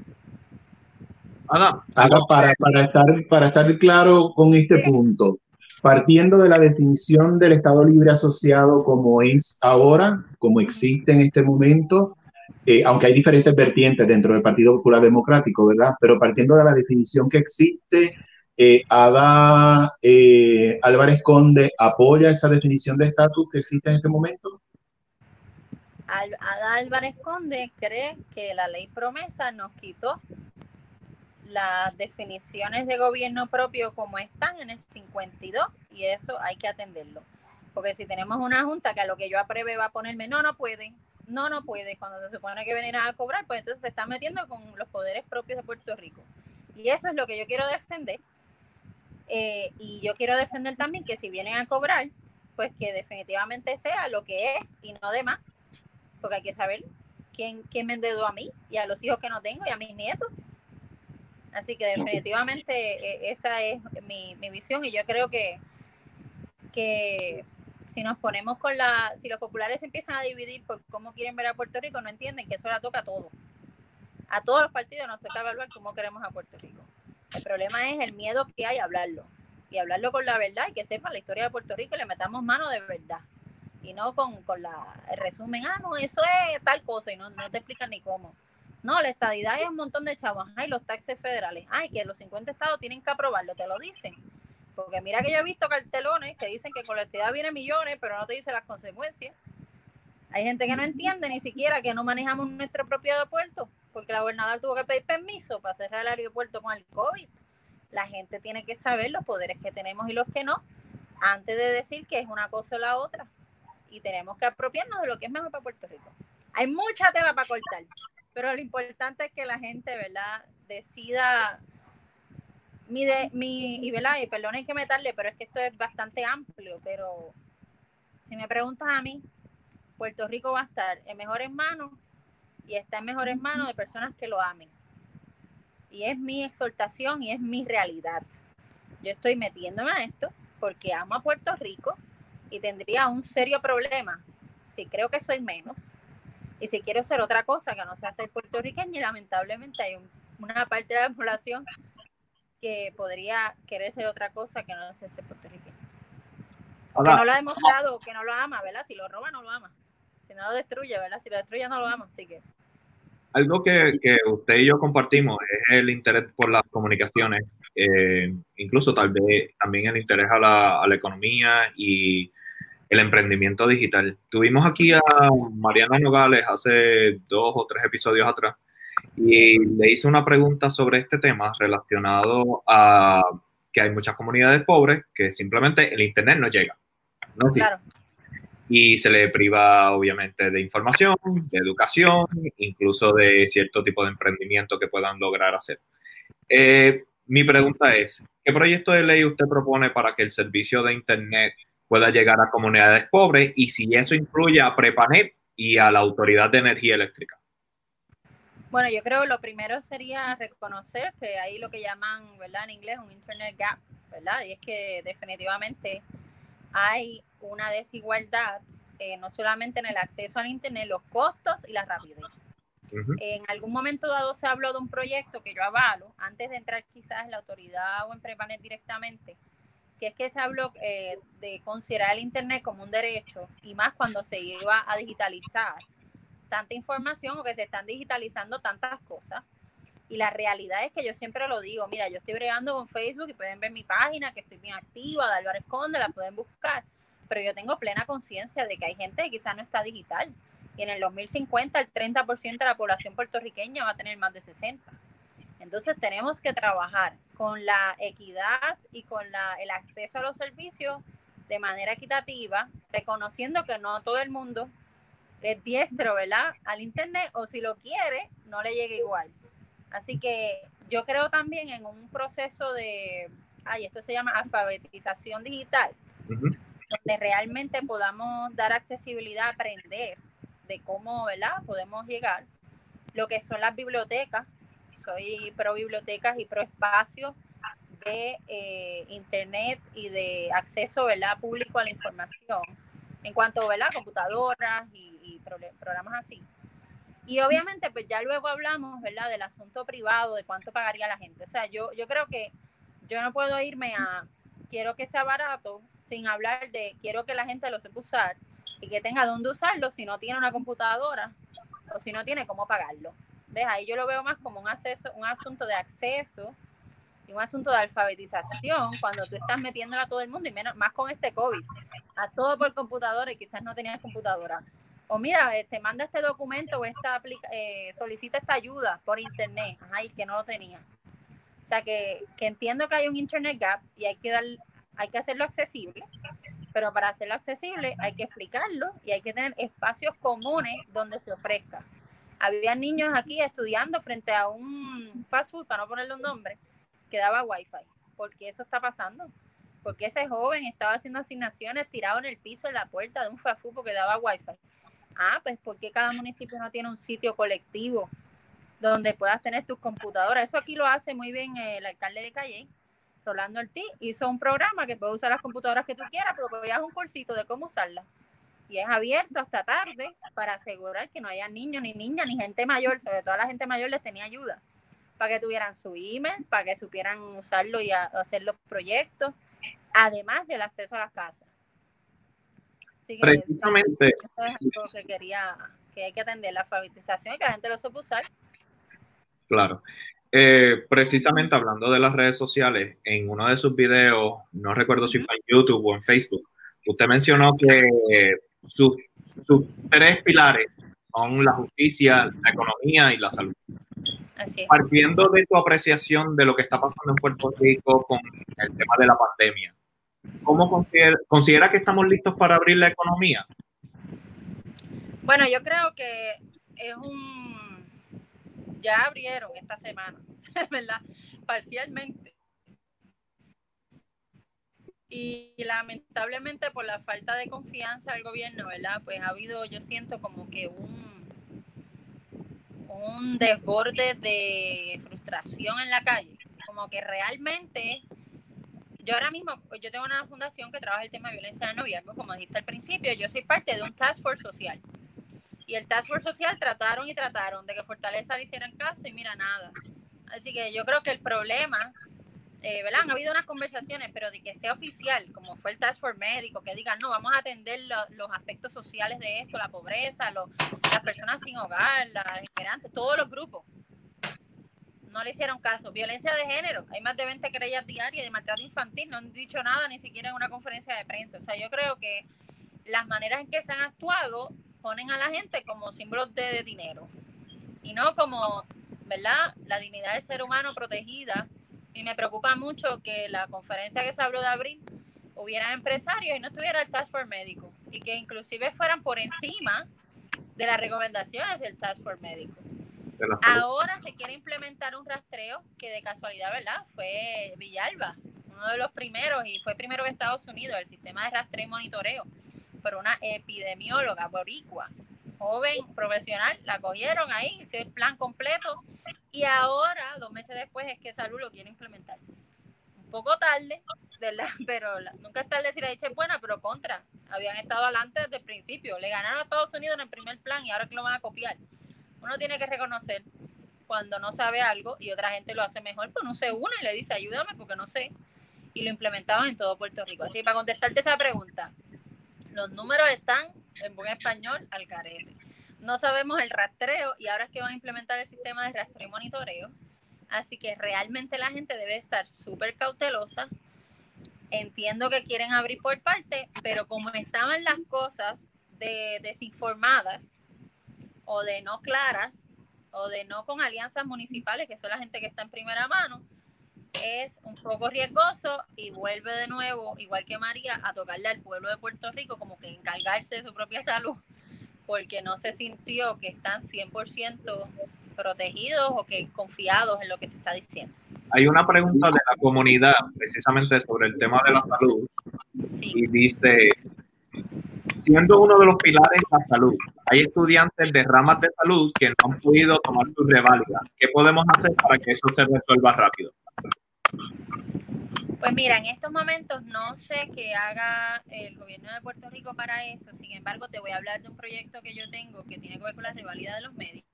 S2: Ada, para, para, estar, para estar claro con este punto, partiendo de la definición del Estado Libre Asociado como es ahora, como existe en este momento, eh, aunque hay diferentes vertientes dentro del Partido Popular Democrático, ¿verdad? Pero partiendo de la definición que existe, eh, Ada eh, Álvarez Conde apoya esa definición de estatus que existe en este momento.
S3: Ada Álvarez Conde cree que la ley promesa nos quitó las definiciones de gobierno propio como están en el 52 y eso hay que atenderlo. Porque si tenemos una junta que a lo que yo apruebe va a ponerme, no, no puede, no, no puede, cuando se supone que venir a cobrar, pues entonces se está metiendo con los poderes propios de Puerto Rico. Y eso es lo que yo quiero defender. Eh, y yo quiero defender también que si vienen a cobrar, pues que definitivamente sea lo que es y no de más. Porque hay que saber quién, quién me endeudó a mí y a los hijos que no tengo y a mis nietos. Así que definitivamente eh, esa es mi, visión y yo creo que, que si nos ponemos con la, si los populares empiezan a dividir por cómo quieren ver a Puerto Rico, no entienden que eso la toca a todos. A todos los partidos nos toca evaluar cómo queremos a Puerto Rico. El problema es el miedo que hay a hablarlo y hablarlo con la verdad y que sepan la historia de Puerto Rico y le metamos mano de verdad y no con, con la, el resumen, ah, no, eso es tal cosa y no, no te explican ni cómo. No, la estadidad es un montón de chavos. Ay, los taxes federales. Ay, que los 50 estados tienen que aprobarlo, te lo dicen. Porque mira que yo he visto cartelones que dicen que con la estadidad viene millones, pero no te dicen las consecuencias. Hay gente que no entiende ni siquiera que no manejamos nuestro propio aeropuerto, porque la gobernadora tuvo que pedir permiso para cerrar el aeropuerto con el COVID. La gente tiene que saber los poderes que tenemos y los que no, antes de decir que es una cosa o la otra. Y tenemos que apropiarnos de lo que es mejor para Puerto Rico. Hay mucha tela para cortar. Pero lo importante es que la gente, ¿verdad? Decida mi, de, mi y, ¿verdad? Y perdonen que meterle, pero es que esto es bastante amplio, pero si me preguntas a mí, Puerto Rico va a estar en mejores manos y está en mejores manos de personas que lo amen. Y es mi exhortación y es mi realidad. Yo estoy metiéndome a esto porque amo a Puerto Rico y tendría un serio problema si creo que soy menos y si quiero ser otra cosa que no sea ser puertorriqueña, y lamentablemente hay una parte de la población que podría querer ser otra cosa que no sea ser puertorriqueño. Que no lo ha demostrado, que no lo ama, ¿verdad? Si lo roba, no lo ama. Si no lo destruye, ¿verdad? Si lo destruye, no lo ama. Así que.
S1: Algo que, que usted y yo compartimos es el interés por las comunicaciones, eh, incluso tal vez también el interés a la, a la economía y el emprendimiento digital. Tuvimos aquí a Mariana Nogales hace dos o tres episodios atrás y le hice una pregunta sobre este tema relacionado a que hay muchas comunidades pobres que simplemente el Internet no llega. ¿no?
S3: Claro.
S1: Y se le priva obviamente de información, de educación, incluso de cierto tipo de emprendimiento que puedan lograr hacer. Eh, mi pregunta es, ¿qué proyecto de ley usted propone para que el servicio de Internet pueda llegar a comunidades pobres y si eso incluye a Prepanet y a la Autoridad de Energía Eléctrica?
S3: Bueno, yo creo lo primero sería reconocer que hay lo que llaman, ¿verdad? En inglés un Internet Gap, ¿verdad? Y es que definitivamente hay una desigualdad, eh, no solamente en el acceso al Internet, los costos y la rapidez. En algún momento dado se habló de un proyecto que yo avalo, antes de entrar quizás en la autoridad o en Prepanet directamente, que es que se habló eh, de considerar el Internet como un derecho y más cuando se iba a digitalizar tanta información o que se están digitalizando tantas cosas. Y la realidad es que yo siempre lo digo, mira, yo estoy bregando con Facebook y pueden ver mi página, que estoy bien activa, de Álvarez Conde, la pueden buscar, pero yo tengo plena conciencia de que hay gente que quizás no está digital. Y en el 2050 el 30% de la población puertorriqueña va a tener más de 60. Entonces tenemos que trabajar con la equidad y con la, el acceso a los servicios de manera equitativa, reconociendo que no todo el mundo es diestro, ¿verdad? Al Internet o si lo quiere, no le llega igual. Así que yo creo también en un proceso de, ay, esto se llama alfabetización digital, donde realmente podamos dar accesibilidad aprender de cómo, ¿verdad? Podemos llegar. Lo que son las bibliotecas, soy pro bibliotecas y pro espacios de eh, internet y de acceso, ¿verdad? Público a la información en cuanto, ¿verdad? Computadoras y programas así. Y obviamente, pues ya luego hablamos, ¿verdad? Del asunto privado, de cuánto pagaría la gente. O sea, yo, yo creo que yo no puedo irme a, quiero que sea barato, sin hablar de, quiero que la gente lo sepa usar y que tenga dónde usarlo si no tiene una computadora o si no tiene cómo pagarlo. ¿Ves? Ahí yo lo veo más como un, acceso, un asunto de acceso y un asunto de alfabetización cuando tú estás metiéndola a todo el mundo y menos más con este COVID, a todo por computadora y quizás no tenías computadora o mira, te este, manda este documento o esta eh, solicita esta ayuda por internet, ay, que no lo tenía. O sea que, que, entiendo que hay un internet gap y hay que dar, hay que hacerlo accesible, pero para hacerlo accesible hay que explicarlo y hay que tener espacios comunes donde se ofrezca. Había niños aquí estudiando frente a un fast food, para no ponerle un nombre, que daba wifi. ¿Por qué eso está pasando? Porque ese joven estaba haciendo asignaciones tirado en el piso en la puerta de un fast food porque daba wifi. Ah, pues porque cada municipio no tiene un sitio colectivo donde puedas tener tus computadoras. Eso aquí lo hace muy bien el alcalde de Calle, Rolando Ortiz, hizo un programa que puede usar las computadoras que tú quieras, pero que veas un cursito de cómo usarlas. Y es abierto hasta tarde para asegurar que no haya niños ni niñas ni gente mayor, sobre todo a la gente mayor les tenía ayuda, para que tuvieran su email, para que supieran usarlo y hacer los proyectos, además del acceso a las casas.
S1: Precisamente.
S3: eso es algo que quería, que hay que atender, la alfabetización y que la gente lo sepa usar.
S1: Claro. Eh, precisamente hablando de las redes sociales, en uno de sus videos, no recuerdo si fue en YouTube o en Facebook, usted mencionó que sus, sus tres pilares son la justicia, la economía y la salud.
S3: Así es.
S1: Partiendo de tu apreciación de lo que está pasando en Puerto Rico con el tema de la pandemia, ¿Cómo considera, que estamos listos para abrir la economía?
S3: Bueno, yo creo que es un... Ya abrieron esta semana, ¿verdad? Parcialmente. Y lamentablemente por la falta de confianza del gobierno, ¿verdad? Pues ha habido, yo siento como que un, un desborde de frustración en la calle. Como que realmente yo ahora mismo, yo tengo una fundación que trabaja el tema de violencia de noviazgo, como dijiste al principio, yo soy parte de un task force social. Y el task force social trataron y trataron de que Fortaleza le hicieran caso y mira nada. Así que yo creo que el problema, eh, ¿verdad? Han habido unas conversaciones, pero de que sea oficial, como fue el task force médico, que digan, no, vamos a atender los aspectos sociales de esto, la pobreza, las personas sin hogar, las inmigrantes, todos los grupos no le hicieron caso. Violencia de género, hay más de 20 querellas diarias de maltrato infantil, no han dicho nada ni siquiera en una conferencia de prensa. O sea, yo creo que las maneras en que se han actuado ponen a la gente como símbolos de, dinero. y no como, ¿verdad? La dignidad del ser humano protegida. Y me preocupa mucho que la conferencia que se habló de abril hubiera empresarios y no estuviera el Task Force médico y que inclusive fueran por encima de las recomendaciones del Task Force médico. Ahora se quiere implementar un rastreo que de casualidad, ¿verdad? Fue Villalba, uno de los primeros y fue primero en Estados Unidos, el sistema de rastreo y monitoreo, por una epidemióloga boricua, joven, profesional, la cogieron ahí, hizo el plan completo y ahora, dos meses después, es que Salud lo quiere implementar. Un poco tarde, ¿verdad? Pero nunca es tarde decir la dicha es buena, pero contra. Habían estado adelante desde el principio. Le ganaron a Estados Unidos en el primer plan y ahora que lo van a copiar. Uno tiene que reconocer cuando no sabe algo y otra gente lo hace mejor, pues no se une y le dice ayúdame porque no sé. Y lo implementaban en todo Puerto Rico. Así para contestarte esa pregunta, los números están en buen español al carete. No sabemos el rastreo y ahora es que van a implementar el sistema de rastreo y monitoreo. Así que realmente la gente debe estar súper cautelosa. Entiendo que quieren abrir por parte, pero como estaban las cosas de desinformadas, o de no claras o de no con alianzas municipales, que son la gente que está en primera mano, es un poco riesgoso y vuelve de nuevo, igual que María, a tocarle al pueblo de Puerto Rico como que encargarse de su propia salud, porque no se sintió que están 100% protegidos o que confiados en lo que se está diciendo.
S1: Hay una pregunta de la comunidad precisamente sobre el tema de la salud y dice, siendo uno de los pilares la salud, hay estudiantes de ramas de salud que no han podido tomar su reválida. ¿Qué podemos hacer para que eso se resuelva rápido?
S3: Pues mira, en estos momentos no sé qué haga el gobierno de Puerto Rico para eso. Sin embargo, te voy a hablar de un proyecto que yo tengo que tiene que ver con la rivalidad de los médicos.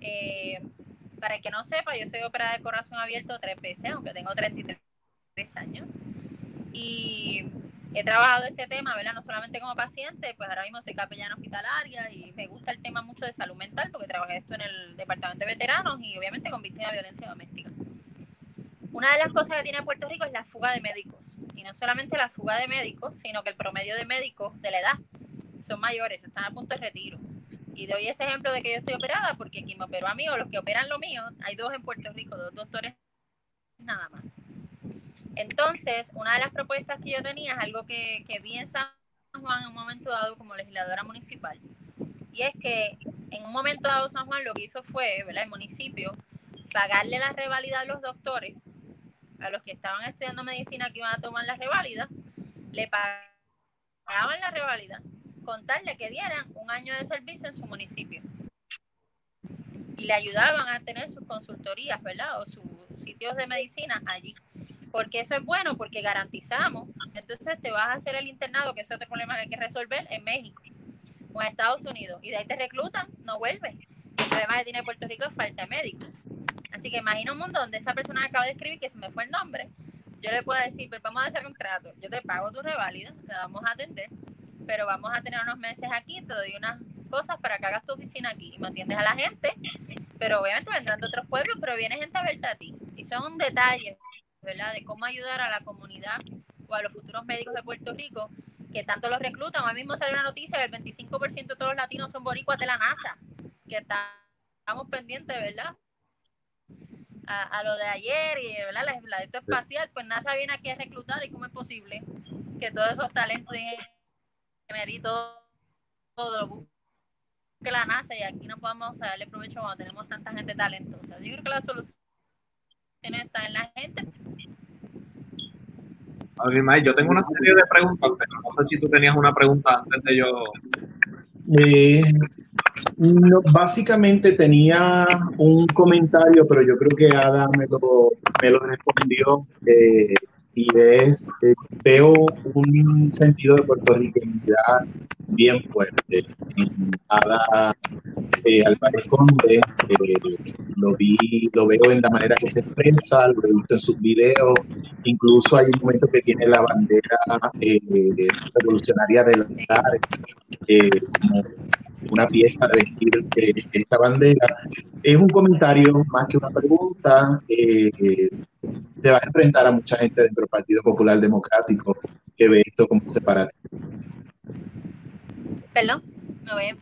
S3: Eh, para el que no sepa, yo soy operada de corazón abierto tres veces, aunque tengo 33 años. Y he trabajado este tema, ¿verdad? No solamente como paciente, pues ahora mismo soy capellana hospitalaria y me gusta el tema mucho de salud mental porque trabajé esto en el departamento de veteranos y obviamente con víctimas de violencia doméstica. Una de las cosas que tiene Puerto Rico es la fuga de médicos. Y no solamente la fuga de médicos, sino que el promedio de médicos de la edad son mayores, están a punto de retiro. Y doy ese ejemplo de que yo estoy operada porque quien me operó a mí o los que operan lo mío, hay dos en Puerto Rico, dos doctores nada más. Entonces, una de las propuestas que yo tenía es algo que, que vi en San Juan en un momento dado como legisladora municipal. Y es que en un momento dado San Juan lo que hizo fue, ¿verdad? El municipio, pagarle la revalida a los doctores, a los que estaban estudiando medicina que iban a tomar la revalida, le pagaban la revalida, contarle que dieran un año de servicio en su municipio. Y le ayudaban a tener sus consultorías, ¿verdad? O sus sitios de medicina allí porque eso es bueno, porque garantizamos. Entonces te vas a hacer el internado, que es otro problema que hay que resolver, en México o en Estados Unidos. Y de ahí te reclutan, no vuelves. El problema que tiene Puerto Rico es falta de médicos. Así que imagina un mundo donde esa persona acaba de escribir, que se me fue el nombre, yo le puedo decir, pues vamos a hacer un trato, yo te pago tu reválida, te vamos a atender, pero vamos a tener unos meses aquí, te doy unas cosas para que hagas tu oficina aquí y me atiendes a la gente, pero obviamente vendrán de otros pueblos, pero viene gente a verte a ti. Y son detalles ¿verdad? De cómo ayudar a la comunidad o a los futuros médicos de Puerto Rico que tanto los reclutan. Hoy mismo salió una noticia que el 25% de todos los latinos son boricuas de la NASA, que estamos pendientes, ¿verdad? A, lo de ayer y ¿verdad? La, espacial, pues NASA viene aquí a reclutar y cómo es posible que todos esos talentos de ingeniería y todo, todo que la NASA y aquí no podamos darle provecho cuando tenemos tanta gente talentosa. Yo creo que la solución está en la gente.
S1: yo tengo una serie de preguntas, pero no sé si tú tenías una pregunta antes de yo.
S2: Eh, básicamente tenía un comentario, pero yo creo que Ada me lo, me lo respondió. Eh, y es, eh, veo un sentido de puertorriqueñidad bien fuerte. En Ada eh, eh, lo vi, lo veo en la manera que se expresa, lo he visto en sus videos, incluso hay un momento que tiene la bandera eh, revolucionaria de la eh, una pieza de vestir esta bandera. Es un comentario más que una pregunta. Eh, te va a enfrentar a mucha gente dentro del Partido Popular Democrático que ve esto como separativo.
S3: ¿Perdón?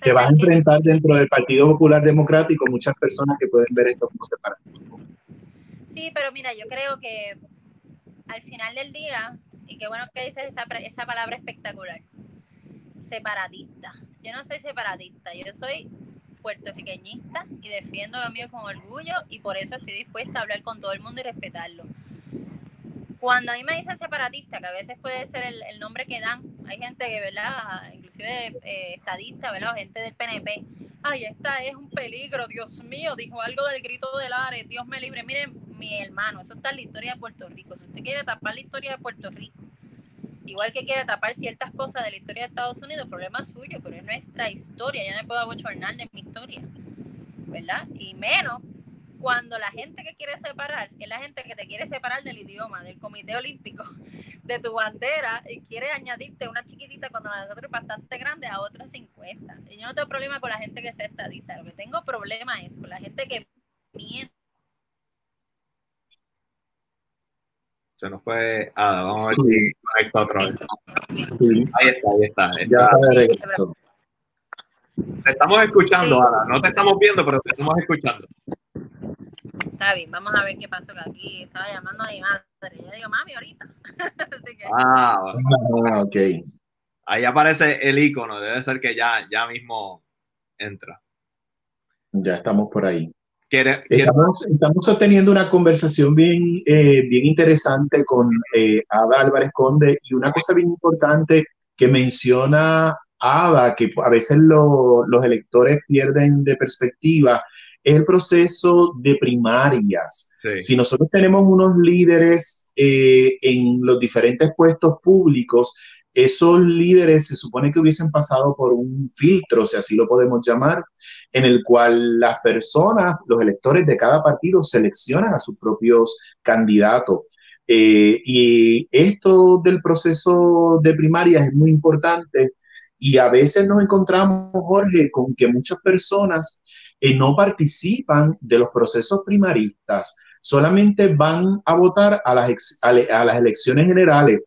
S2: te vas a enfrentar dentro del Partido Popular Democrático muchas personas que pueden ver esto como separatista.
S3: Sí, pero mira, yo creo que al final del día, y qué bueno que dices esa, esa palabra espectacular, separatista. Yo no soy separatista, yo soy puertorriqueñista y defiendo lo mío con orgullo y por eso estoy dispuesta a hablar con todo el mundo y respetarlo. Cuando a mí me dicen separatista, que a veces puede ser el, nombre que dan, hay gente que, ¿verdad? Inclusive eh, estadista, ¿verdad? gente del PNP. Ay, esta es un peligro, Dios mío, dijo algo del grito del Ares, Dios me libre. Miren, mi hermano, eso está en la historia de Puerto Rico. Si usted quiere tapar la historia de Puerto Rico, igual que quiere tapar ciertas cosas de la historia de Estados Unidos, problema suyo, pero es nuestra historia, ya no puedo abochornar de mi historia, ¿verdad? Y menos cuando la gente que quiere separar es la gente que te quiere separar del idioma, del Comité Olímpico, de tu bandera y quiere añadirte una chiquitita cuando la de nosotros es bastante grande a otra 50. Y yo no tengo problema con la gente que sea estadista, lo que tengo problema es con la gente que miente.
S1: Se nos fue. Ah, vamos a ver si conecta otra vez. Ahí está, ahí está. Ya Te estamos escuchando, Ada. No te estamos viendo, pero te estamos escuchando.
S3: Está bien, vamos a ver qué pasó que aquí estaba llamando a mi madre. Yo digo, mami, ahorita.
S1: Ah, ah, ok. Ahí aparece el icono, debe ser que ya, ya mismo entra.
S2: Ya estamos por ahí. Estamos, estamos, sosteniendo una conversación bien, eh, bien interesante con eh, Ada Álvarez Conde y una cosa bien importante que menciona Ada, que a veces los electores pierden de perspectiva, es el proceso de primarias. Si nosotros tenemos unos líderes eh, en los diferentes puestos públicos, esos líderes se supone que hubiesen pasado por un filtro, si así lo podemos llamar, en el cual las personas, los electores de cada partido seleccionan a sus propios candidatos. Eh, y esto del proceso de primarias es muy importante y a veces nos encontramos, Jorge, con que muchas personas eh, no participan de los procesos primaristas, solamente van a votar a las, a, las elecciones generales,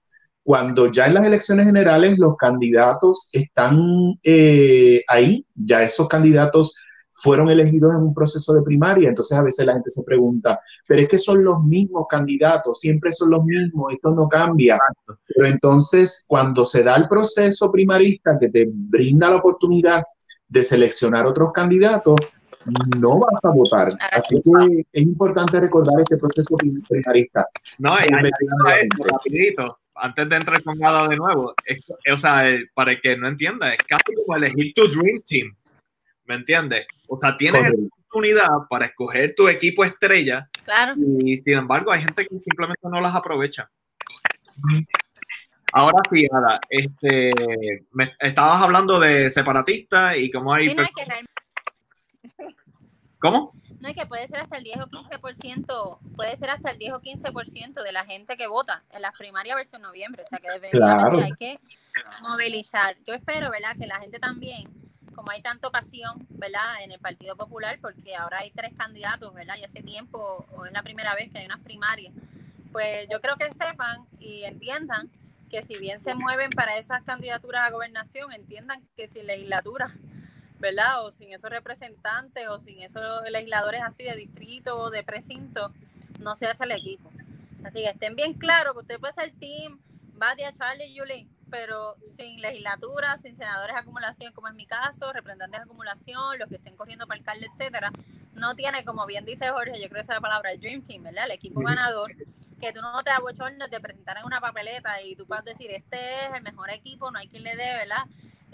S2: cuando ya en las elecciones generales los candidatos están eh, ahí, ya esos candidatos fueron elegidos en un proceso de primaria, entonces a veces la gente se pregunta, pero es que son los mismos candidatos, siempre son los mismos, esto no cambia. Pero entonces cuando se da el proceso primarista que te brinda la oportunidad de seleccionar otros candidatos, no vas a votar. Así que es importante recordar este proceso primarista.
S1: No, y eso, rapidito, antes de entrar con nada de nuevo, o sea, para el que no entienda, es casi como elegir tu Dream Team. ¿Me entiendes? O sea, tienes la oportunidad para escoger tu equipo estrella.
S3: Claro.
S1: Y sin embargo, hay gente que simplemente no las aprovecha. Ahora sí, Ada, este, me, estabas hablando de separatistas y cómo hay... ¿Cómo?
S3: No, es que puede ser hasta el 10 o 15%, puede ser hasta el 10 o 15% de la gente que vota en las primarias versus noviembre. O sea que definitivamente hay que movilizar. Yo espero, ¿verdad?, que la gente también como hay tanto pasión, ¿verdad?, en el Partido Popular, porque ahora hay tres candidatos, ¿verdad?, y hace tiempo, o es la primera vez que hay unas primarias, pues yo creo que sepan y entiendan que si bien se mueven para esas candidaturas a gobernación, entiendan que sin legislatura, ¿verdad?, o sin esos representantes, o sin esos legisladores así de distrito o de precinto, no se hace el equipo. Así que estén bien claros que usted puede ser team, Batia, Charlie y Julie, pero sin legislatura, sin senadores de acumulación, como es mi caso, representantes de acumulación, los que estén corriendo para alcalde, etcétera, no tiene, como bien dice Jorge, yo creo que esa es la palabra, el Dream Team, ¿verdad? El equipo ganador, que tú no te abochornes de presentar en una papeleta y tú puedas decir, este es el mejor equipo, no hay quien le dé, ¿verdad?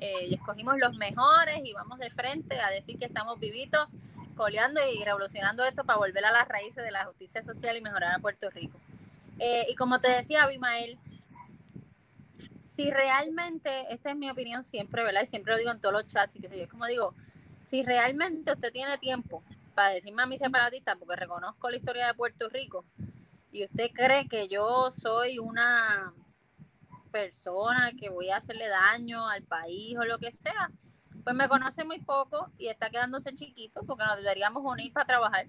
S3: Eh, y escogimos los mejores y vamos de frente a decir que estamos vivitos, coleando y revolucionando esto para volver a las raíces de la justicia social y mejorar a Puerto Rico. Eh, y como te decía, Abimael, si realmente, esta es mi opinión siempre, ¿verdad? Y siempre lo digo en todos los chats y que sé yo, es como digo, si realmente usted tiene tiempo para decirme a mi separatista, porque reconozco la historia de Puerto Rico, y usted cree que yo soy una persona que voy a hacerle daño al país o lo que sea, pues me conoce muy poco y está quedándose chiquito porque nos deberíamos unir para trabajar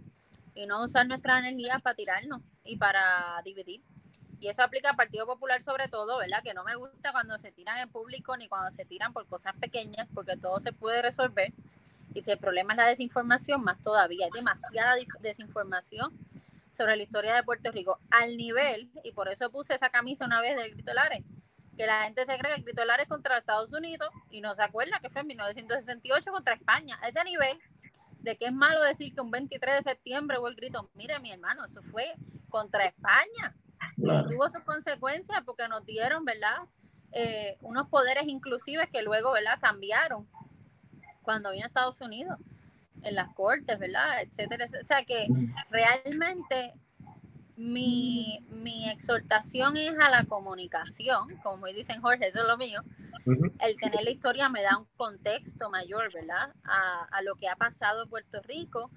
S3: y no usar nuestra energía para tirarnos y para dividir. Y eso aplica al Partido Popular sobre todo, ¿verdad? Que no me gusta cuando se tiran en público ni cuando se tiran por cosas pequeñas, porque todo se puede resolver. Y si el problema es la desinformación, más todavía. Hay demasiada desinformación sobre la historia de Puerto Rico, al nivel, y por eso puse esa camisa una vez del Grito Lares, que la gente se cree que el Grito Lares contra Estados Unidos y no se acuerda que fue en 1968 contra España. A ese nivel de que es malo decir que un 23 de septiembre hubo el grito, mire mi hermano, eso fue contra España. Y tuvo sus consecuencias porque nos dieron, ¿verdad? Eh, unos poderes inclusives que luego, ¿verdad? Cambiaron cuando vino a Estados Unidos, en las cortes, ¿verdad? Etcétera. O sea que realmente mi, mi exhortación es a la comunicación, como dicen Jorge, eso es lo mío. El tener la historia me da un contexto mayor, ¿verdad? A, a lo que ha pasado en Puerto Rico.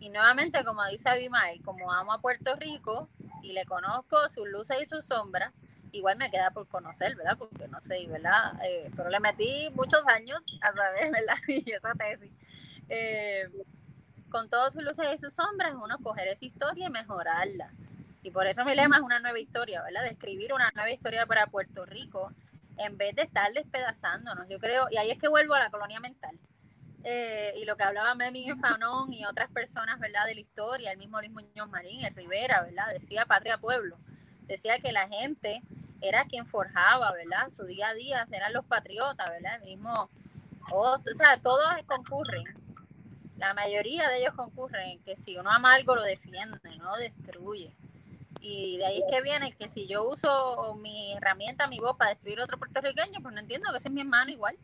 S3: Y nuevamente, como dice Abimael, como amo a Puerto Rico, y le conozco sus luces y sus sombras, igual me queda por conocer, ¿verdad? Porque no sé, ¿verdad? Eh, pero le metí muchos años a saber, ¿verdad? Y esa tesis. Eh, con todas sus luces y sus sombras, uno coger esa historia y mejorarla. Y por eso mi lema es una nueva historia, ¿verdad? De escribir una nueva historia para Puerto Rico en vez de estar despedazándonos. Yo creo, y ahí es que vuelvo a la colonia mental. Eh, y lo que hablaba Memi Fanón y otras personas, ¿verdad? De la historia, el mismo Luis Muñoz Marín, el Rivera, ¿verdad? Decía Patria Pueblo. Decía que la gente era quien forjaba, ¿verdad? Su día a día eran los patriotas, ¿verdad? El mismo, o sea, todos concurren, la mayoría de ellos concurren que si uno ama algo lo defiende, no destruye. Y de ahí es que viene que si yo uso mi herramienta, mi voz para destruir otro puertorriqueño, pues no entiendo que ese es mi hermano igual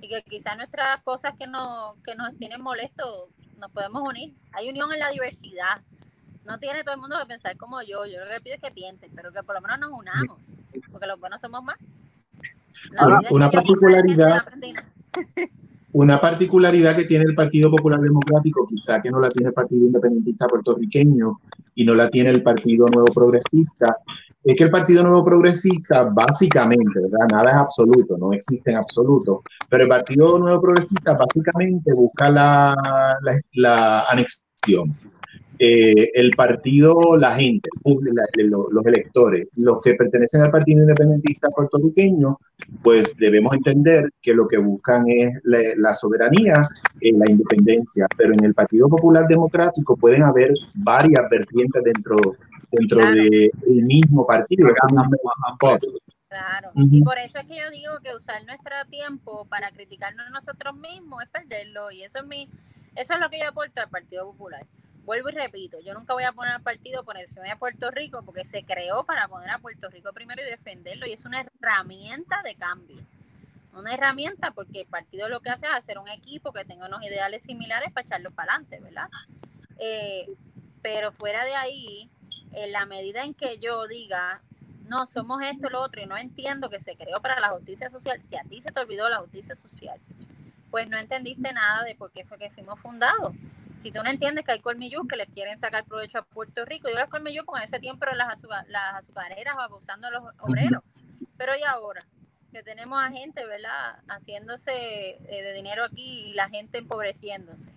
S3: y que quizás nuestras cosas que, no, que nos tienen molestos nos podemos unir. Hay unión en la diversidad. No tiene todo el mundo que pensar como yo. Yo lo que pido es que piensen, pero que por lo menos nos unamos, porque los buenos somos más.
S2: una particularidad. Una particularidad que tiene el Partido Popular Democrático, quizá que no la tiene el Partido Independentista puertorriqueño y no la tiene el Partido Nuevo Progresista, es que el Partido Nuevo Progresista, básicamente, ¿verdad? Nada es absoluto, no existe en absoluto, pero el Partido Nuevo Progresista básicamente busca la, la, anexión. Eh, el partido, la gente, los electores, los que pertenecen al Partido Independentista puertorriqueño, pues debemos entender que lo que buscan es la, soberanía, eh, la independencia, pero en el Partido Popular Democrático pueden haber varias vertientes dentro dentro del mismo partido.
S3: Claro, y por eso es que yo digo que usar nuestro tiempo para criticarnos nosotros mismos es perderlo, y eso es mi, eso es lo que yo aporto al Partido Popular. Vuelvo y repito, yo nunca voy a poner al partido por encima de Puerto Rico porque se creó para poner a Puerto Rico primero y defenderlo y es una herramienta de cambio. Una herramienta porque el partido lo que hace es hacer un equipo que tenga unos ideales similares para echarlos para adelante, ¿verdad? Eh, pero fuera de ahí, en la medida en que yo diga, no, somos esto, lo otro, y no entiendo que se creó para la justicia social, si a ti se te olvidó la justicia social, pues no entendiste nada de por qué fue que fuimos fundados. Si tú no entiendes que hay colmillos que le quieren sacar provecho a Puerto Rico, yo los colmillos porque en ese tiempo eran las, las azucareras abusando a los obreros. Pero y ahora, que tenemos a gente, ¿verdad?, haciéndose eh, de dinero aquí y la gente empobreciéndose.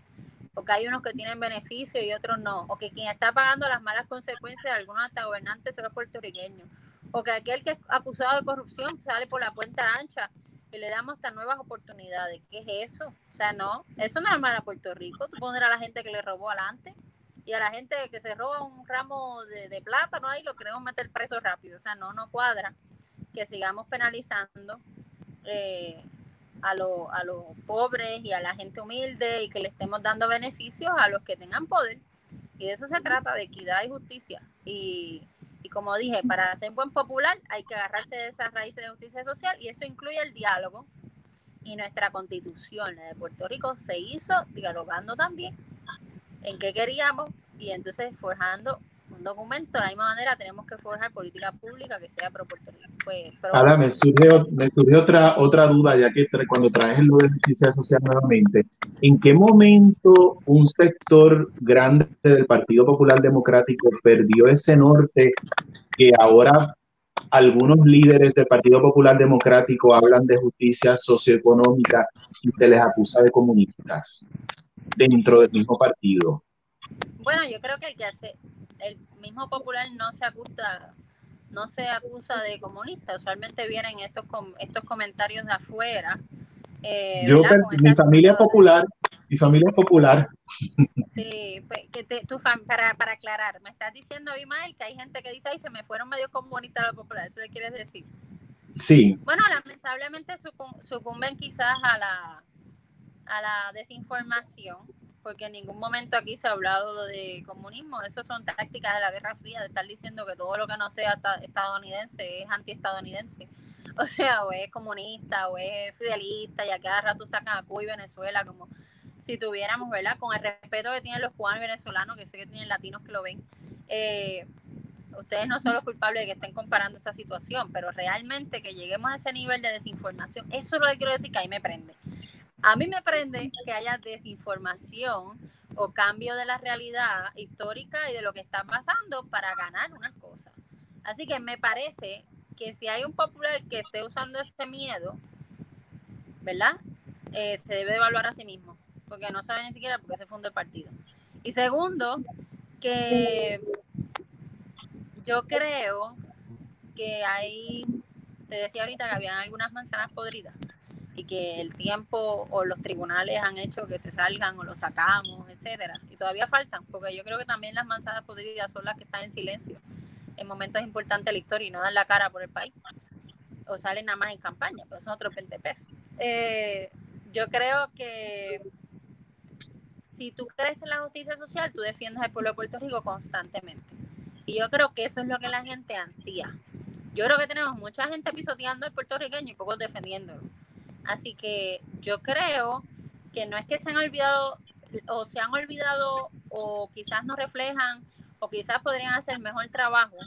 S3: Porque hay unos que tienen beneficio y otros no, o que quien está pagando las malas consecuencias de algunos hasta gobernantes son los puertorriqueños, o que aquel que es acusado de corrupción sale por la puerta ancha y le damos hasta nuevas oportunidades. ¿Qué es eso? O sea, no, eso no es mal a Puerto Rico, tú poner a la gente que le robó adelante y a la gente que se roba un ramo de, de plátano ahí lo queremos meter preso rápido, o sea, no, no cuadra que sigamos penalizando. Eh, a, a los pobres y a la gente humilde y que le estemos dando beneficios a los que tengan poder. Y de eso se trata, de equidad y justicia. Y, y como dije, para ser buen popular hay que agarrarse de esas raíces de justicia social y eso incluye el diálogo. Y nuestra constitución, de Puerto Rico, se hizo dialogando también en qué queríamos y entonces forjando un documento, de la misma manera tenemos que forjar política pública que sea pro Puerto Rico. Pues,
S2: me surge, me surge otra, otra duda, ya que cuando traes el de justicia social nuevamente, ¿en qué momento un sector grande del Partido Popular Democrático perdió ese norte que ahora algunos líderes del Partido Popular Democrático hablan de justicia socioeconómica y se les acusa de comunistas dentro del mismo partido?
S3: Bueno, yo creo que el que hace, el mismo popular no se acusa, no se acusa de comunista. Usualmente vienen estos, estos comentarios de afuera.
S2: Eh, Yo, mi familia es popular, mi familia es popular.
S3: Sí, pues, que te, tu para, para aclarar, me estás diciendo, Abimael, que hay gente que dice, ay, se me fueron medio comunistas los populares, ¿eso le quieres decir?
S2: Sí.
S3: Bueno, lamentablemente sucumben quizás a la, a la desinformación, porque en ningún momento aquí se ha hablado de comunismo. Esas son tácticas de la Guerra Fría, de estar diciendo que todo lo que no sea estadounidense es antiestadounidense. O sea, o es comunista, o es fidelista, y a cada rato sacan a Cuba y Venezuela como si tuviéramos, ¿verdad? Con el respeto que tienen los cubanos y venezolanos, que sé que tienen latinos que lo ven. Eh, ustedes no son los culpables de que estén comparando esa situación, pero realmente que lleguemos a ese nivel de desinformación, eso es lo que quiero decir que ahí me prende. A mí me prende que haya desinformación o cambio de la realidad histórica y de lo que está pasando para ganar unas cosas. Así que me parece que si hay un popular que esté usando ese miedo, ¿verdad? Eh, se debe evaluar a sí mismo, porque no sabe ni siquiera por qué se fundó el partido. Y segundo, que yo creo que hay, te decía ahorita que habían algunas manzanas podridas y que el tiempo o los tribunales han hecho que se salgan o lo sacamos, etcétera. Y todavía faltan, porque yo creo que también las manzanas podridas son las que están en silencio en momentos importantes de la historia y no dan la cara por el país. O salen nada más en campaña, pero son otros 20 pesos. Eh, yo creo que si tú crees en la justicia social, tú defiendes al pueblo de Puerto Rico constantemente. Y yo creo que eso es lo que la gente ansía. Yo creo que tenemos mucha gente pisoteando al puertorriqueño y pocos defendiéndolo. Así que yo creo que no es que se han olvidado o se han olvidado o quizás no reflejan o quizás podrían hacer mejor trabajo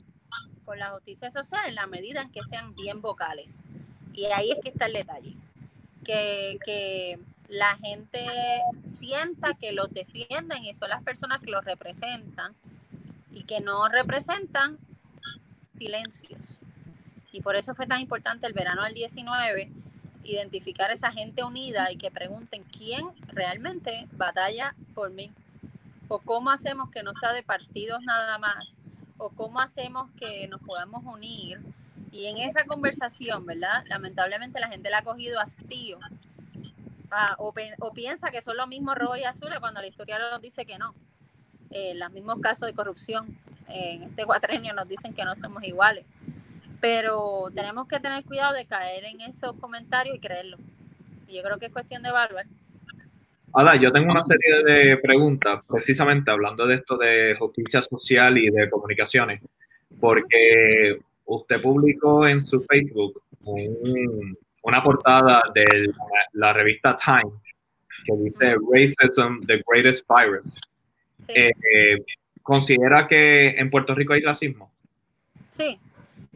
S3: con la justicia social en la medida en que sean bien vocales. Y ahí es que está el detalle. Que, que la gente sienta que los defienden y son las personas que los representan y que no representan silencios. Y por eso fue tan importante el verano del 19 identificar a esa gente unida y que pregunten quién realmente batalla por mí. O cómo hacemos que no sea de partidos nada más. O cómo hacemos que nos podamos unir. Y en esa conversación, ¿verdad? Lamentablemente la gente la ha cogido hastío. Ah, o, piensa que son los mismos rojos y azules cuando la historia nos dice que no eh, los mismos casos de corrupción en este cuatrenio nos dicen que no somos iguales. Pero tenemos que tener cuidado de caer en esos comentarios y creerlo. Y yo creo que es cuestión de evaluar.
S1: Hola, yo tengo una serie de preguntas, precisamente hablando de esto de justicia social y de comunicaciones, porque usted publicó en su Facebook una portada de la revista Time que dice Racism, the Greatest Virus. Eh, ¿Considera que en Puerto Rico hay racismo?
S3: Sí,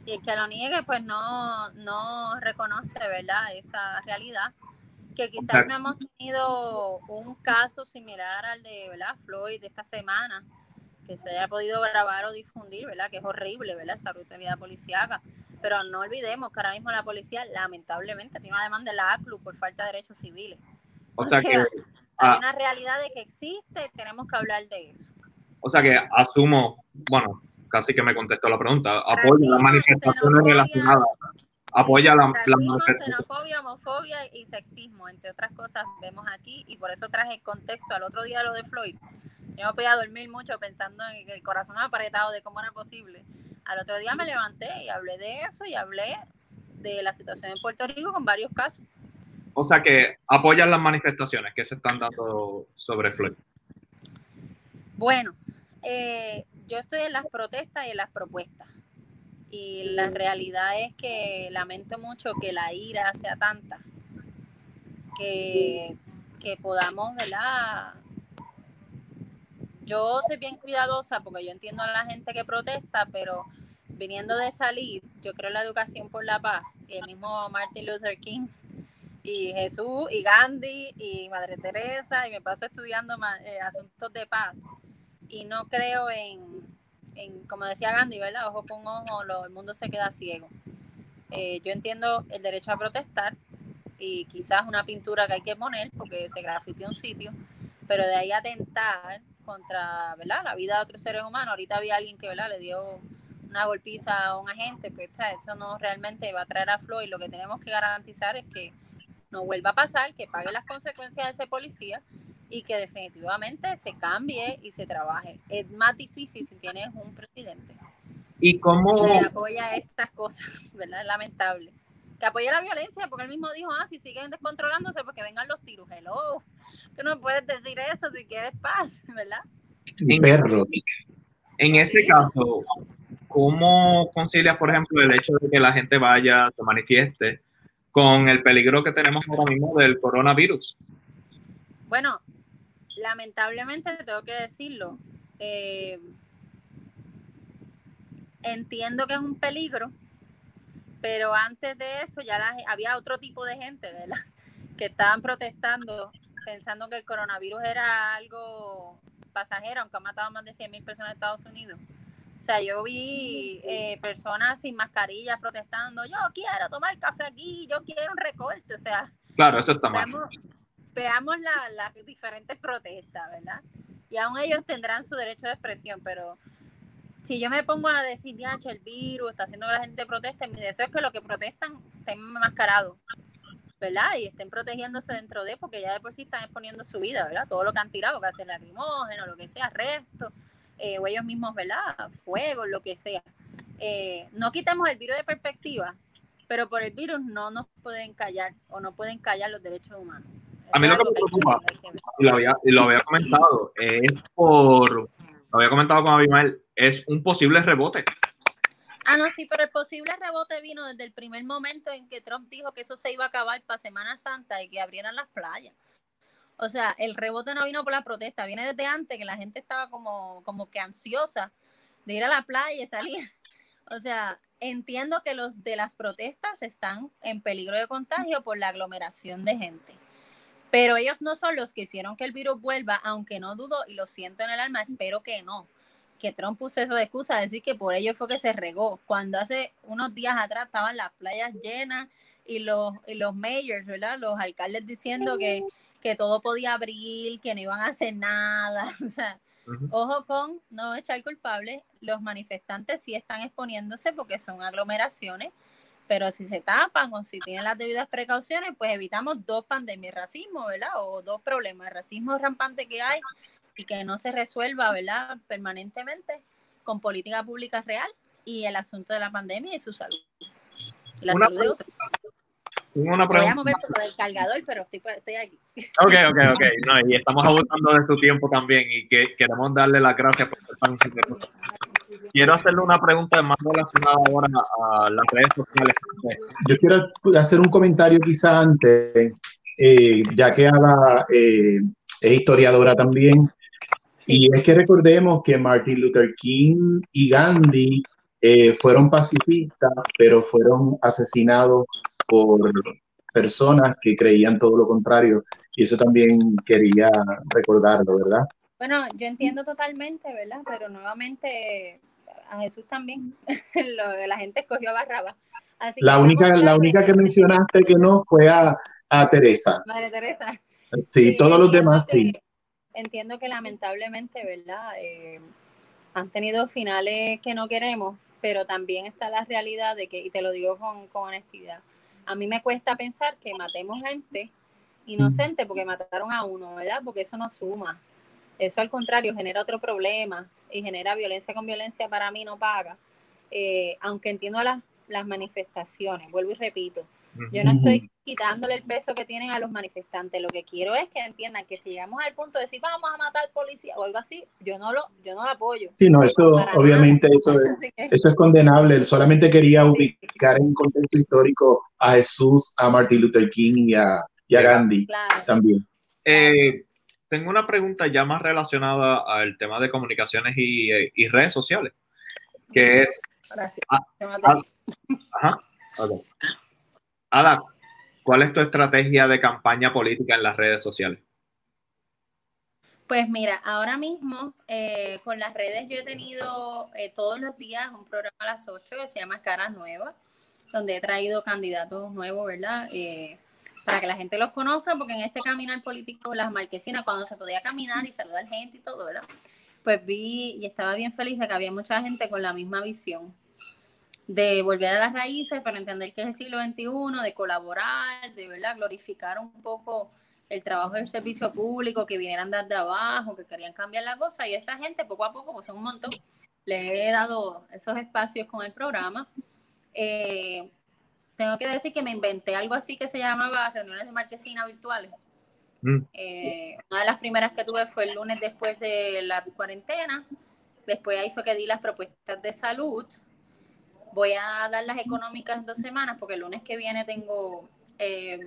S3: y el que lo niegue pues no, no reconoce, ¿verdad? Esa realidad, que quizás no hemos tenido un caso similar al de, ¿verdad? Floyd de esta semana, que se haya podido grabar o difundir, ¿verdad? Que es horrible, ¿verdad? Esa brutalidad policíaca. Pero no olvidemos que ahora mismo la policía lamentablemente tiene una demanda de la ACLU por falta de derechos civiles.
S1: O sea, que
S3: hay ah. una realidad de que existe, tenemos que hablar de eso.
S1: O sea que asumo, bueno, casi que me contestó la pregunta, apoya las manifestaciones relacionadas. Apoya la,
S3: xenofobia, homofobia y sexismo, entre otras cosas, vemos aquí, y por eso traje el contexto al otro día lo de Floyd. Yo me podía dormir mucho pensando en que el corazón me apretado de cómo era posible. Al otro día me levanté y hablé de eso y hablé de la situación en Puerto Rico con varios casos.
S1: O sea que apoyan las manifestaciones que se están dando sobre Floyd.
S3: Bueno, eh, yo estoy en las protestas y en las propuestas. Y la realidad es que lamento mucho que la ira sea tanta, que, que podamos, ¿verdad? Yo soy bien cuidadosa porque yo entiendo a la gente que protesta, pero viniendo de salir, yo creo en la educación por la paz. Y el mismo Martin Luther King y Jesús y Gandhi y Madre Teresa y me paso estudiando eh, asuntos de paz y no creo en, en, como decía Gandhi, ¿verdad? Ojo con ojo, el mundo se queda ciego. Eh, yo entiendo el derecho a protestar y quizás una pintura que hay que poner porque se grafiteó un sitio, pero de ahí atentar contra, ¿verdad? La vida de otros seres humanos. Ahorita había alguien que, ¿verdad? Le dio una golpiza a un agente, pues eso no realmente va a traer a flow y lo que tenemos que garantizar es que no vuelva a pasar, que pague las consecuencias de ese policía y que definitivamente se cambie y se trabaje. Es más difícil si tienes un presidente.
S1: ¿Y cómo?
S3: Que apoya estas cosas, ¿verdad? Es lamentable. Que apoya la violencia, porque él mismo dijo, ah, si siguen descontrolándose, pues que vengan los tiros. Hello, tú no puedes decir eso si quieres paz, ¿verdad?
S2: Perro.
S1: En ese caso, ¿cómo concilias, por ejemplo, el hecho de que la gente vaya, se manifieste, con el peligro que tenemos ahora mismo del coronavirus?
S3: Bueno, lamentablemente tengo que decirlo. Eh, entiendo que es un peligro, pero antes de eso ya había otro tipo de gente, ¿verdad? Que estaban protestando pensando que el coronavirus era algo pasajero, aunque ha matado más de 100 mil personas en Estados Unidos. O sea, yo vi eh, personas sin mascarillas protestando, yo quiero tomar café aquí, yo quiero un recorte, o sea.
S1: Claro, eso está mal
S3: veamos las diferentes protestas, ¿verdad? Y aún ellos tendrán su derecho de expresión, pero si yo me pongo a decir, ya, el virus está haciendo que la gente proteste, mi deseo es que los que protestan estén enmascarados, ¿verdad? Y estén protegiéndose dentro de, porque ya de por sí están exponiendo su vida, ¿verdad? Todo lo que han tirado, que hacen lacrimógeno, lo que sea, resto, eh, o ellos mismos, ¿verdad? Fuego, lo que sea. Eh, no quitemos el virus de perspectiva, pero por el virus no nos pueden callar o no pueden callar los derechos humanos.
S1: A mí lo que me preocupa, y lo había, lo había comentado, es por, lo había comentado con Abimael, es un posible rebote.
S3: Ah, no, sí, pero el posible rebote vino desde el primer momento en que Trump dijo que eso se iba a acabar para Semana Santa y que abrieran las playas. O sea, el rebote no vino por la protesta, viene desde antes que la gente estaba como, como que ansiosa de ir a la playa y salir. O sea, entiendo que los de las protestas están en peligro de contagio por la aglomeración de gente. Pero ellos no son los que hicieron que el virus vuelva, aunque no dudo y lo siento en el alma, espero que no. Que Trump puso eso de excusa, decir que por ello fue que se regó. Cuando hace unos días atrás estaban las playas llenas y los, y los mayors, ¿verdad? Los alcaldes diciendo que, que todo podía abrir, que no iban a hacer nada. O sea, ojo con no echar culpables. Los manifestantes sí están exponiéndose porque son aglomeraciones pero si se tapan o si tienen las debidas precauciones, pues evitamos dos pandemias, racismo, ¿verdad? O dos problemas, racismo rampante que hay y que no se resuelva, ¿verdad? Permanentemente con política pública real y el asunto de la pandemia y su salud. La
S1: una
S3: salud de otros.
S1: Una
S3: Voy a mover por el cargador, pero estoy, estoy aquí.
S1: Ok, ok, ok. No, y estamos abusando de su tiempo también y que queremos darle las gracias por estar quiero hacerle una pregunta más relacionada ahora a las redes sociales.
S2: Yo quiero hacer un comentario quizá antes, eh, ya que Ada eh, es historiadora también, y es que recordemos que Martin Luther King y Gandhi eh, fueron pacifistas, pero fueron asesinados por personas que creían todo lo contrario, y eso también quería recordarlo, ¿verdad?
S3: Bueno, yo entiendo totalmente, ¿verdad? Pero nuevamente a Jesús también. la gente escogió a Barrabás.
S2: la única, la única que mencionaste que no fue a, a Teresa.
S3: Madre Teresa.
S2: Sí, todos los demás sí.
S3: Entiendo que lamentablemente, ¿verdad? Eh, han tenido finales que no queremos, pero también está la realidad de que, y te lo digo con, con honestidad, a mí me cuesta pensar que matemos gente inocente porque mataron a uno, ¿verdad? Porque eso no suma. Eso al contrario genera otro problema y genera violencia con violencia, para mí no paga. Eh, aunque entiendo las, las manifestaciones, vuelvo y repito, yo no estoy quitándole el peso que tienen a los manifestantes. Lo que quiero es que entiendan que si llegamos al punto de decir vamos a matar policía o algo así, yo no lo, yo no lo apoyo.
S2: Sí, no, eso obviamente eso es, eso es condenable. Solamente quería ubicar en contexto histórico a Jesús, a Martin Luther King y a, y a Gandhi también.
S1: Eh, tengo una pregunta ya más relacionada al tema de comunicaciones y, eh, redes sociales, que es...
S3: Gracias.
S1: ajá, Ada, ¿cuál es tu estrategia de campaña política en las redes sociales?
S3: Pues mira, ahora mismo eh, con las redes yo he tenido eh, todos los días un programa a las 8 que se llama Caras Nuevas, donde he traído candidatos nuevos, ¿verdad? Para que la gente los conozca, porque en este caminar político, las marquesinas, cuando se podía caminar y saludar gente y todo, ¿verdad? Pues vi y estaba bien feliz de que había mucha gente con la misma visión. de volver a las raíces para entender que es el siglo XXI, de colaborar, de verdad glorificar un poco el trabajo del servicio público, que vinieran desde abajo, que querían cambiar la cosa, y esa gente poco a poco, pues son un montón, les he dado esos espacios con el programa. Eh, tengo que decir que me inventé algo así que se llamaba reuniones de marquesina virtuales. Mm. Eh, una de las primeras que tuve fue el lunes después de la cuarentena. Después ahí fue que di las propuestas de salud. Voy a dar las económicas en dos semanas porque el lunes que viene tengo, eh,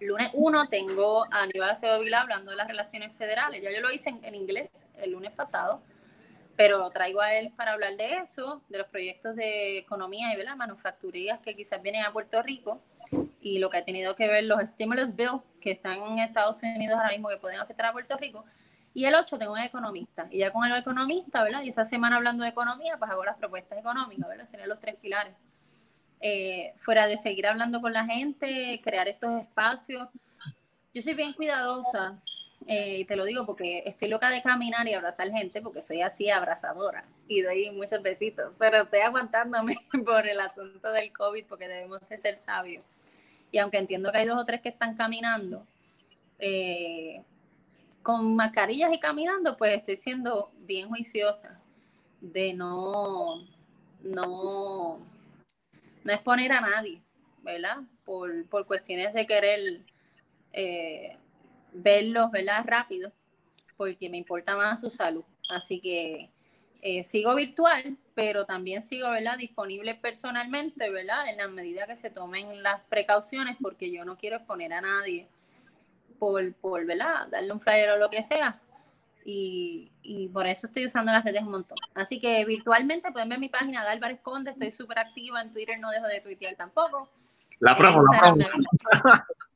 S3: lunes 1 tengo a Aníbal Acevedo Vila hablando de las relaciones federales. Ya yo lo hice en, inglés el lunes pasado, pero traigo a él para hablar de eso, de los proyectos de economía y ¿verdad? manufacturías que quizás vienen a Puerto Rico y lo que ha tenido que ver los stimulus bills que están en Estados Unidos ahora mismo que pueden afectar a Puerto Rico. Y el 8 tengo un economista. Y ya con el economista, ¿verdad? Y esa semana hablando de economía, pues hago las propuestas económicas, ¿verdad? Tener los tres pilares. Eh, fuera de seguir hablando con la gente, crear estos espacios. Yo soy bien cuidadosa, eh, y te lo digo porque estoy loca de caminar y abrazar gente, porque soy así abrazadora y doy muchos besitos, pero estoy aguantándome por el asunto del COVID porque debemos de ser sabios. Y aunque entiendo que hay dos o tres que están caminando, eh, con mascarillas y caminando, pues estoy siendo bien juiciosa de no, no, no exponer a nadie, ¿verdad? Por, por cuestiones de querer eh, verlos, ¿verdad? Rápido, porque me importa más su salud. Así que eh, sigo virtual, pero también sigo, ¿verdad? Disponible personalmente, ¿verdad? En la medida que se tomen las precauciones, porque yo no quiero exponer a nadie por, por ¿verdad? Darle un flyer o lo que sea. Y, y, por eso estoy usando las redes un montón. Así que virtualmente pueden ver mi página de Álvarez Conde, estoy súper activa en Twitter, no dejo de tuitear tampoco.
S1: La promo, la promo.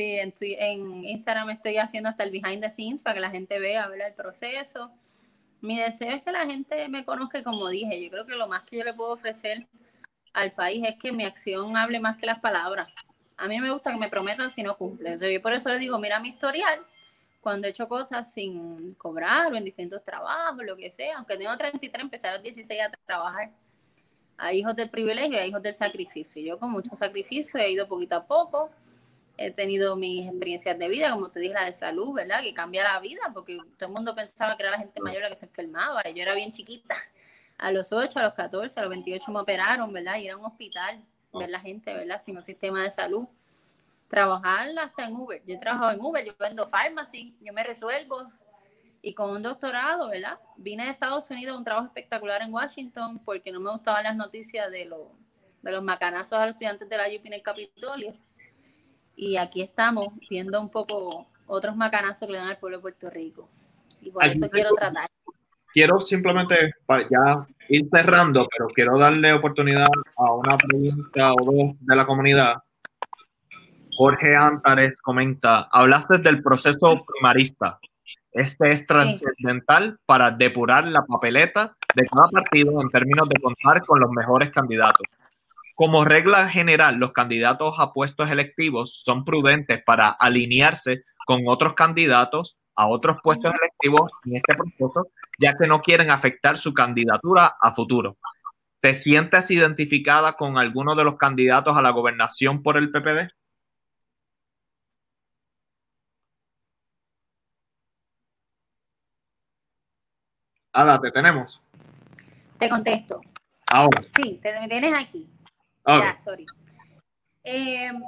S3: En, en Instagram estoy haciendo hasta el behind the scenes para que la gente vea, ¿verdad? El proceso mi deseo es que la gente me conozca, como dije, yo creo que lo más que yo le puedo ofrecer al país es que mi acción hable más que las palabras. A mí me gusta que me prometan si no cumplen. yo por eso le digo, mira mi historial, cuando he hecho cosas sin cobrar o en distintos trabajos, lo que sea, aunque tengo 33, empecé a los 16 a trabajar. Hay hijos del privilegio y hay hijos del sacrificio. Yo con mucho sacrificio he ido poquito a poco, he tenido mis experiencias de vida, como te dije, la de salud, ¿verdad? Que cambia la vida, porque todo el mundo pensaba que era la gente mayor la que se enfermaba, y yo era bien chiquita. A los 8, a los 14, a los 28 me operaron, ¿verdad? Ir a un hospital, ver la gente, ¿verdad? Sin un sistema de salud. Trabajar hasta en Uber. Yo he trabajado en Uber, yo vendo farmacy, yo me resuelvo. Y con un doctorado, ¿verdad? Vine de Estados Unidos a un trabajo espectacular en Washington porque no me gustaban las noticias de, los de los macanazos a los estudiantes de la UP en el Capitolio y aquí estamos viendo un poco otros macanazos que le dan al pueblo de Puerto Rico. Y por eso quiero tratar.
S1: Quiero simplemente, ya ir cerrando, pero quiero darle oportunidad a una pregunta o dos de la comunidad. Jorge Antares comenta, hablaste del proceso primarista. Este es trascendental para depurar la papeleta de cada partido en términos de contar con los mejores candidatos. Como regla general, los candidatos a puestos electivos son prudentes para alinearse con otros candidatos a otros puestos electivos en este proceso, ya que no quieren afectar su candidatura a futuro. ¿Te sientes identificada con alguno de los candidatos a la gobernación por el PPD? Ada, te tenemos.
S3: Te contesto.
S1: Ahora.
S3: Sí, te, me tienes aquí. Ya, sorry. Em,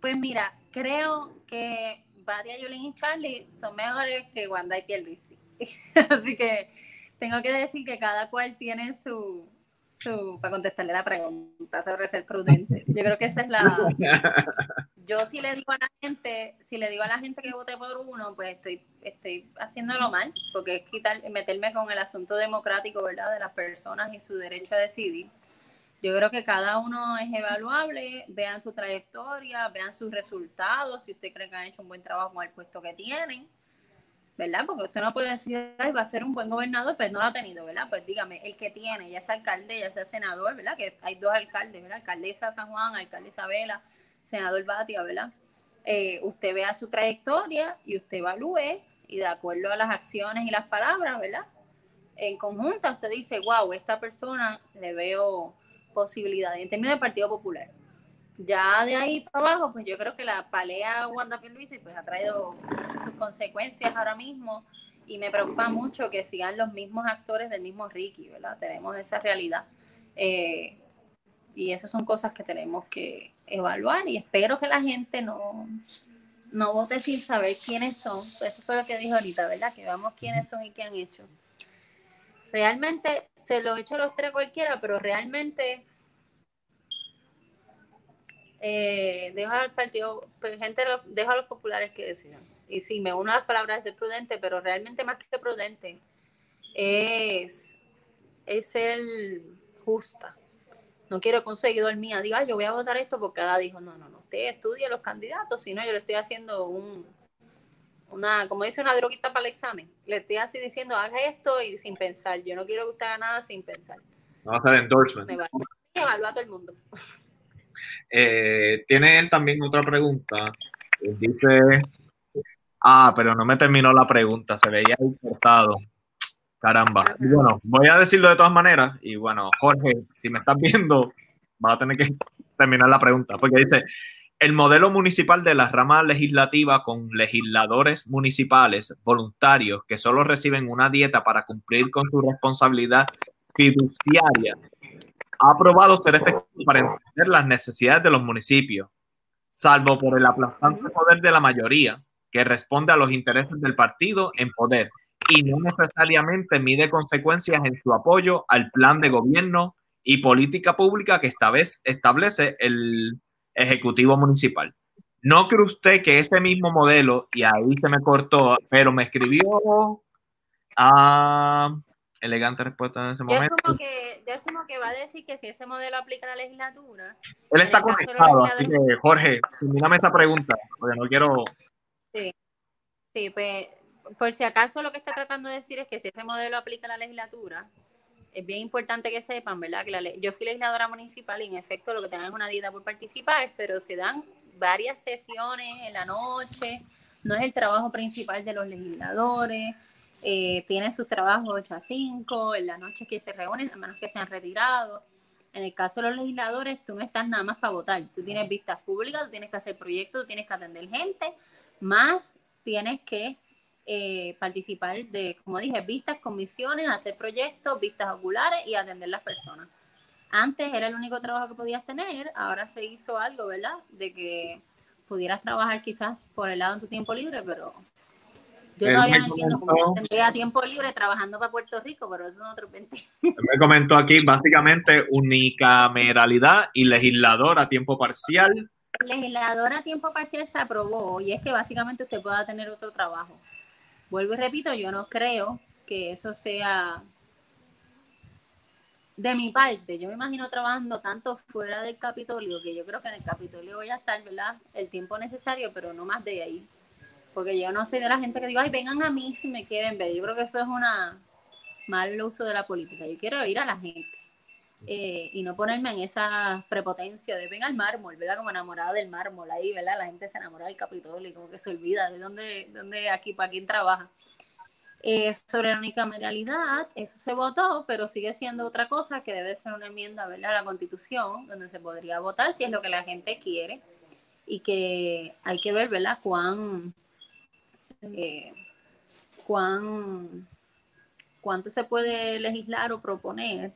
S3: pues mira, creo que Badia, Yulín y Charlie son mejores que Wanda y Pierluisi. Así que tengo que decir que cada cual tiene su, su, para contestarle la pregunta sobre ser prudente. Yo creo que esa es la... Yo si le digo a la gente, si le digo a la gente que vote por uno, pues estoy, estoy haciéndolo mal, porque es quitar, meterme con el asunto democrático, ¿verdad? De las personas y su derecho a decidir. Yo creo que cada uno es evaluable, vean su trayectoria, vean sus resultados, si usted cree que han hecho un buen trabajo con el puesto que tienen, ¿verdad? Porque usted no puede decir, va a ser un buen gobernador, pues no lo ha tenido, ¿verdad? Pues dígame, el que tiene, ya sea alcalde, ya sea senador, ¿verdad? Que hay dos alcaldes, ¿verdad? Alcaldesa San Juan, alcalde Isabela, senador Batia, ¿verdad? Eh, usted vea su trayectoria y usted evalúe y de acuerdo a las acciones y las palabras, ¿verdad? en conjunta usted dice, wow, esta persona le veo posibilidades en términos del Partido Popular. Ya de ahí para abajo, pues yo creo que la palea Wanda Pierluisi pues ha traído sus consecuencias ahora mismo y me preocupa mucho que sigan los mismos actores del mismo Ricky, ¿verdad? Tenemos esa realidad. Eh, y esas son cosas que tenemos que evaluar y espero que la gente no, no vote sin saber quiénes son. Eso fue lo que dijo ahorita, ¿verdad? Que veamos quiénes son y qué han hecho. Realmente se lo a los tres cualquiera, pero realmente eh, dejo al partido, pues, gente, dejo a los populares que decidan. Y sí, me uno a las palabras de ser prudente, pero realmente más que prudente es, es el justa. No quiero conseguir un seguidor diga, yo voy a votar esto porque cada dijo, no, no, no, usted estudia los candidatos, si no, yo le estoy haciendo un, una, como dice una droguita para el examen. Le estoy así diciendo, haga esto y sin pensar. Yo no quiero que usted haga nada sin pensar.
S1: No va a hacer endorsement.
S3: Me va a todo el mundo.
S1: Eh, tiene él también otra pregunta. Dice, ah, pero no me terminó la pregunta, se veía ahí cortado. Caramba. bueno, voy a decirlo de todas maneras. Y bueno, Jorge, si me estás viendo, vas a tener que terminar la pregunta, porque dice, el modelo municipal de la rama legislativa con legisladores municipales voluntarios que solo reciben una dieta para cumplir con su responsabilidad fiduciaria ha aprobado ser efectivo para entender las necesidades de los municipios, salvo por el aplastante poder de la mayoría, que responde a los intereses del partido en poder y no necesariamente mide consecuencias en su apoyo al plan de gobierno y política pública que esta vez establece el Ejecutivo Municipal. ¿No cree usted que ese mismo modelo, y ahí se me cortó, pero me escribió a elegante respuesta en ese momento.
S3: Yo asumo, que, va a decir que si ese modelo aplica a la legislatura.
S1: Él está conectado, así que Jorge, mírame esa pregunta, porque no quiero.
S3: Sí, sí, pues por si acaso lo que está tratando de decir es que si ese modelo aplica a la legislatura, es bien importante que sepan, ¿verdad? Que la yo fui legisladora municipal y en efecto lo que tengan es una dieta por participar, pero se dan varias sesiones en la noche, no es el trabajo principal de los legisladores eh, tienen sus trabajos 8 a 5, en las noches que se reúnen, a menos que se han retirado. En el caso de los legisladores, tú no estás nada más para votar. Tú tienes vistas públicas, tú tienes que hacer proyectos, tú tienes que atender gente, más tienes que eh, participar de, como dije, vistas, comisiones, hacer proyectos, vistas oculares y atender las personas. Antes era el único trabajo que podías tener, ahora se hizo algo, ¿verdad? De que pudieras trabajar quizás por el lado de tu tiempo libre, pero yo todavía no entiendo cómo tendría tiempo libre trabajando para Puerto Rico, pero eso es otro 20.
S1: Me comentó aquí básicamente unicameralidad y legislador a tiempo parcial.
S3: Legislador a tiempo parcial se aprobó y es que básicamente usted pueda tener otro trabajo. Vuelvo y repito, yo no creo que eso sea de mi parte. Yo me imagino trabajando tanto fuera del Capitolio que yo creo que en el Capitolio voy a estar. El tiempo necesario, pero no más de ahí porque yo no soy de la gente que digo, ay, vengan a mí si me quieren ver. Yo creo que eso es una mal uso de la política. Yo quiero ir a la gente eh, y no ponerme en esa prepotencia de ven al mármol, ¿verdad? Como enamorada del mármol ahí, ¿verdad? La gente se enamora del Capitolio y como que se olvida de dónde, dónde aquí, para quién trabaja. Eh, sobre la unicameralidad, eso se votó, pero sigue siendo otra cosa que debe ser una enmienda, ¿verdad? A la Constitución, donde se podría votar si es lo que la gente quiere y que hay que ver, ¿verdad? Cuán eh, cuán, cuánto se puede legislar o proponer.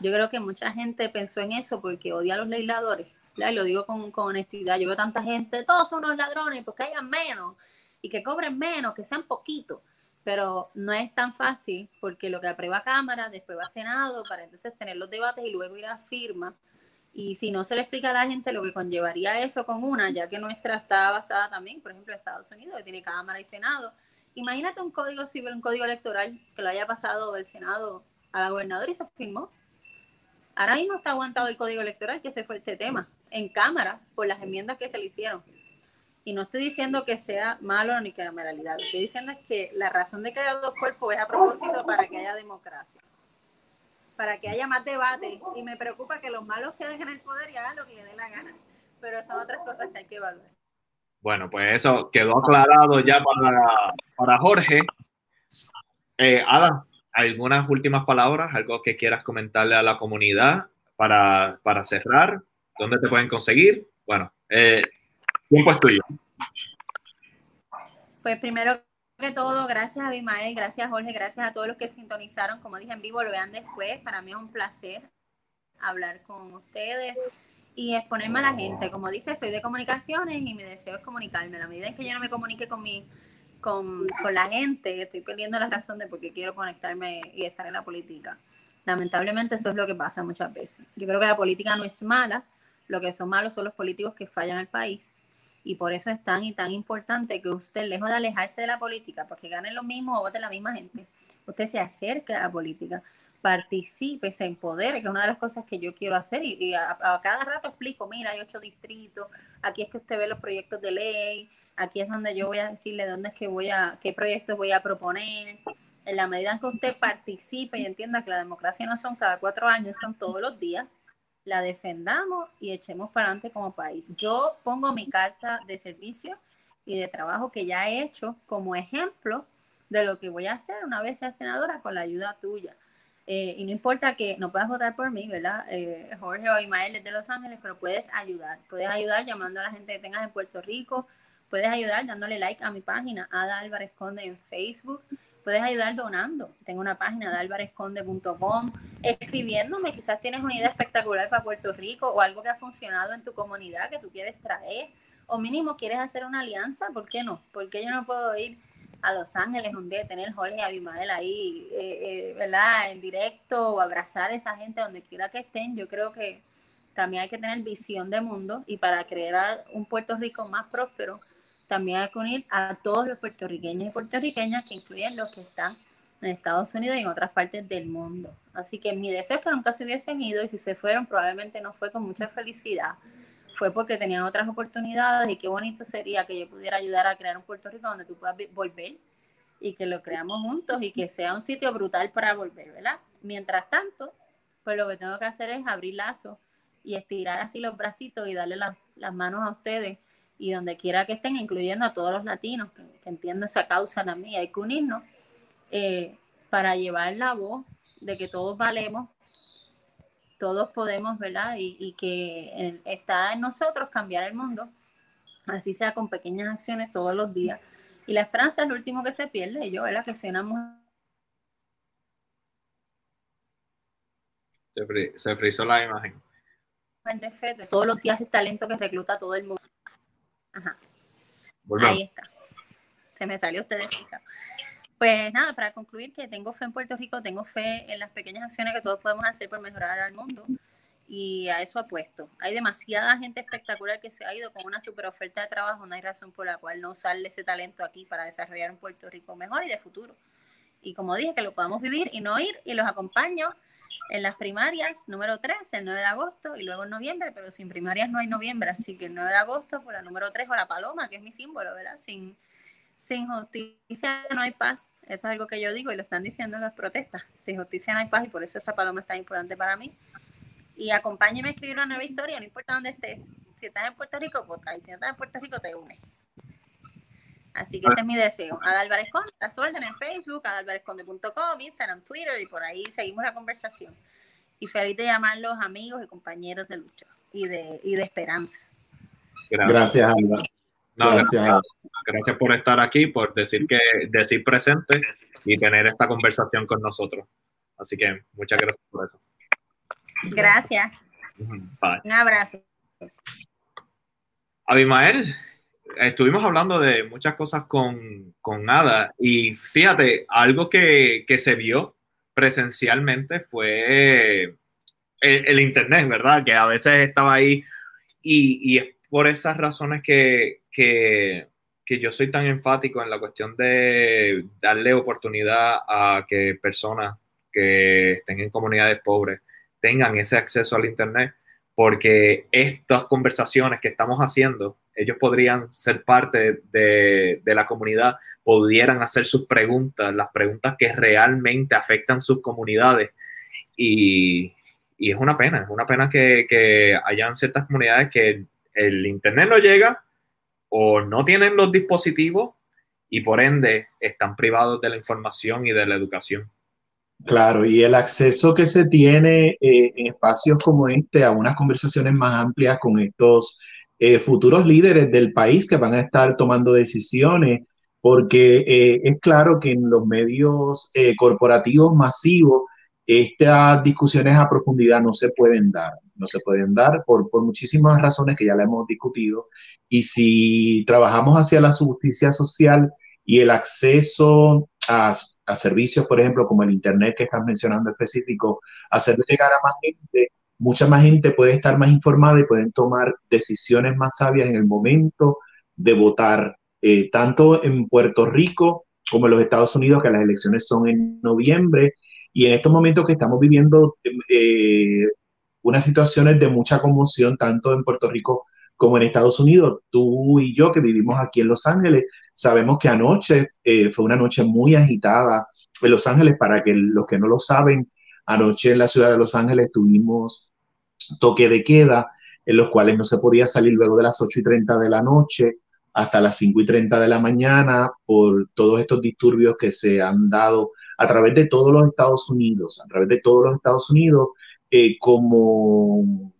S3: Yo creo que mucha gente pensó en eso porque odia a los legisladores. Y lo digo con, honestidad. Yo veo tanta gente, todos son unos ladrones, porque hayan menos y que cobren menos, que sean poquitos. Pero no es tan fácil porque lo que aprueba Cámara, después va a Senado para entonces tener los debates y luego ir a firma. Y si no se le explica a la gente lo que conllevaría eso con una, ya que nuestra está basada también, por ejemplo, en Estados Unidos, que tiene Cámara y Senado. Imagínate un código civil, un código electoral que lo haya pasado del Senado a la gobernadora y se firmó. Ahora mismo está aguantado el código electoral, que ese fue este tema, en Cámara, por las enmiendas que se le hicieron. Y no estoy diciendo que sea malo ni que cameralidad, lo que estoy diciendo es que la razón de que haya dos cuerpos es a propósito para que haya democracia para que haya más debate. Y me preocupa que los malos queden en el poder y hagan lo que les dé la gana. Pero son otras cosas que hay que evaluar.
S1: Bueno, pues eso quedó aclarado ya para, para Jorge. Eh, Ada, algunas últimas palabras, algo que quieras comentarle a la comunidad para, para cerrar, dónde te pueden conseguir. Bueno, eh, tiempo es tuyo.
S3: Pues primero que todo, gracias a Abimael, gracias Jorge, gracias a todos los que sintonizaron. Como dije en vivo, lo vean después. Para mí es un placer hablar con ustedes y exponerme a la gente. Como dice, soy de comunicaciones y mi deseo es comunicarme. A la medida en que yo no me comunique con, mi, con, la gente, estoy perdiendo la razón de por qué quiero conectarme y estar en la política. Lamentablemente eso es lo que pasa muchas veces. Yo creo que la política no es mala, lo que son malos son los políticos que fallan al país y por eso es tan y tan importante que usted, lejos de alejarse de la política, porque gane lo mismo o vote la misma gente, usted se acerque a la política, participe, se empodere, que es una de las cosas que yo quiero hacer y, a, cada rato explico, mira, hay ocho distritos, aquí es que usted ve los proyectos de ley, aquí es donde yo voy a decirle dónde es que voy a, qué proyectos voy a proponer. En la medida en que usted participe y entienda que la democracia no son cada cuatro años, son todos los días, la defendamos y echemos para adelante como país. Yo pongo mi carta de servicio y de trabajo que ya he hecho como ejemplo de lo que voy a hacer una vez sea senadora con la ayuda tuya. Eh, y no importa que no puedas votar por mí, ¿verdad? Eh, Jorge o Imael es de Los Ángeles, pero puedes ayudar. Puedes ayudar llamando a la gente que tengas en Puerto Rico. Puedes ayudar dándole like a mi página, Ada Álvarez Conde en Facebook puedes ayudar donando. Tengo una página de alvarezconde.com, escribiéndome, quizás tienes una idea espectacular para Puerto Rico o algo que ha funcionado en tu comunidad que tú quieres traer, o mínimo quieres hacer una alianza, ¿por qué no? ¿Por qué yo no puedo ir a Los Ángeles un día, tener Jorge y Abimael ahí, eh, eh, ¿verdad? En directo o abrazar a esa gente donde quiera que estén. Yo creo que también hay que tener visión de mundo y para crear un Puerto Rico más próspero, también hay que unir a todos los puertorriqueños y puertorriqueñas, que incluyen los que están en Estados Unidos y en otras partes del mundo. Así que mi deseo es que nunca se hubiesen ido y si se fueron probablemente no fue con mucha felicidad, fue porque tenían otras oportunidades y qué bonito sería que yo pudiera ayudar a crear un Puerto Rico donde tú puedas volver y que lo creamos juntos y que sea un sitio brutal para volver, ¿verdad? Mientras tanto, pues lo que tengo que hacer es abrir lazos y estirar así los bracitos y darle las manos a ustedes y donde quiera que estén, incluyendo a todos los latinos que, entienden esa causa también, hay que unirnos eh, para llevar la voz de que todos valemos, todos podemos, ¿verdad? Y, que está en nosotros cambiar el mundo, así sea con pequeñas acciones todos los días. Y la esperanza es lo último que se pierde, yo, ¿verdad? Que soy una mujer.
S1: Se, frizó la imagen.
S3: Todos los días el talento que recluta todo el mundo. Ajá. Ahí está. Se me salió usted de Pues nada, para concluir que tengo fe en Puerto Rico, tengo fe en las pequeñas acciones que todos podemos hacer por mejorar al mundo y a eso apuesto. Hay demasiada gente espectacular que se ha ido con una super oferta de trabajo, no hay razón por la cual no usarle ese talento aquí para desarrollar un Puerto Rico mejor y de futuro. Y como dije, que lo podamos vivir y no ir y los acompaño en las primarias, número 3, el 9 de agosto, y luego en noviembre, pero sin primarias no hay noviembre, así que el 9 de agosto, por la número 3 o la paloma, que es mi símbolo, ¿verdad? Sin, sin justicia no hay paz. Eso es algo que yo digo y lo están diciendo en las protestas. Sin justicia no hay paz y por eso esa paloma es tan importante para mí. Y acompáñeme a escribir una nueva historia, no importa dónde estés. Si estás en Puerto Rico, vota. Y si no estás en Puerto Rico, te unes. Así que ese es mi deseo. Ada Álvarez Conde, la suelten en Facebook, adalvarezconde.com, Instagram, Twitter y por ahí seguimos la conversación. Y feliz de llamar los amigos y compañeros de lucha y de, y de esperanza.
S2: Gracias, Alba.
S1: gracias, gracias por estar aquí, por decir que decir presente y tener esta conversación con nosotros. Así que muchas gracias por eso.
S3: Gracias. Un abrazo.
S1: Abimael, estuvimos hablando de muchas cosas con, con Ada y fíjate, algo que, que se vio presencialmente fue el, Internet, ¿verdad? Que a veces estaba ahí y, es por esas razones que, que, yo soy tan enfático en la cuestión de darle oportunidad a que personas que estén en comunidades pobres tengan ese acceso al Internet, porque estas conversaciones que estamos haciendo ellos podrían ser parte de, la comunidad, pudieran hacer sus preguntas, las preguntas que realmente afectan sus comunidades. Y, es una pena, es una pena que, hayan ciertas comunidades que el Internet no llega o no tienen los dispositivos y por ende están privados de la información y de la educación.
S2: Claro, y el acceso que se tiene eh, en espacios como este a unas conversaciones más amplias con estos eh, futuros líderes del país que van a estar tomando decisiones, porque eh, es claro que en los medios corporativos masivos estas discusiones a profundidad no se pueden dar, no se pueden dar por, por muchísimas razones que ya la hemos discutido. Y si trabajamos hacia la justicia social y el acceso a a servicios, por ejemplo, como el Internet que estás mencionando específico, hacerle llegar a más gente, mucha más gente puede estar más informada y pueden tomar decisiones más sabias en el momento de votar, eh, tanto en Puerto Rico como en los Estados Unidos, que las elecciones son en noviembre, y en estos momentos que estamos viviendo eh, unas situaciones de mucha conmoción, tanto en Puerto Rico como en Estados Unidos. Tú y yo que vivimos aquí en Los Ángeles, sabemos que anoche eh, fue una noche muy agitada en Los Ángeles. Para que los que no lo saben, anoche en la ciudad de Los Ángeles tuvimos toque de queda, en los cuales no se podía salir luego de las 8 y 30 de la noche hasta las 5 y 30 de la mañana por todos estos disturbios que se han dado a través de todos los Estados Unidos, a través de todos los Estados Unidos, eh, como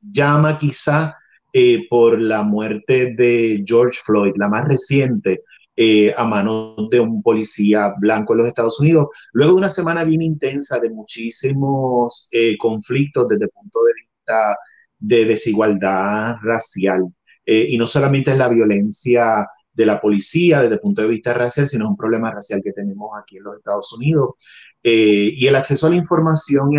S2: llama quizá eh, por la muerte de George Floyd, la más reciente, eh, a manos de un policía blanco en los Estados Unidos, luego de una semana bien intensa de muchísimos eh, conflictos desde el punto de vista de desigualdad racial. y no solamente es la violencia de la policía desde el punto de vista racial, sino un problema racial que tenemos aquí en los Estados Unidos. y el acceso a la información y,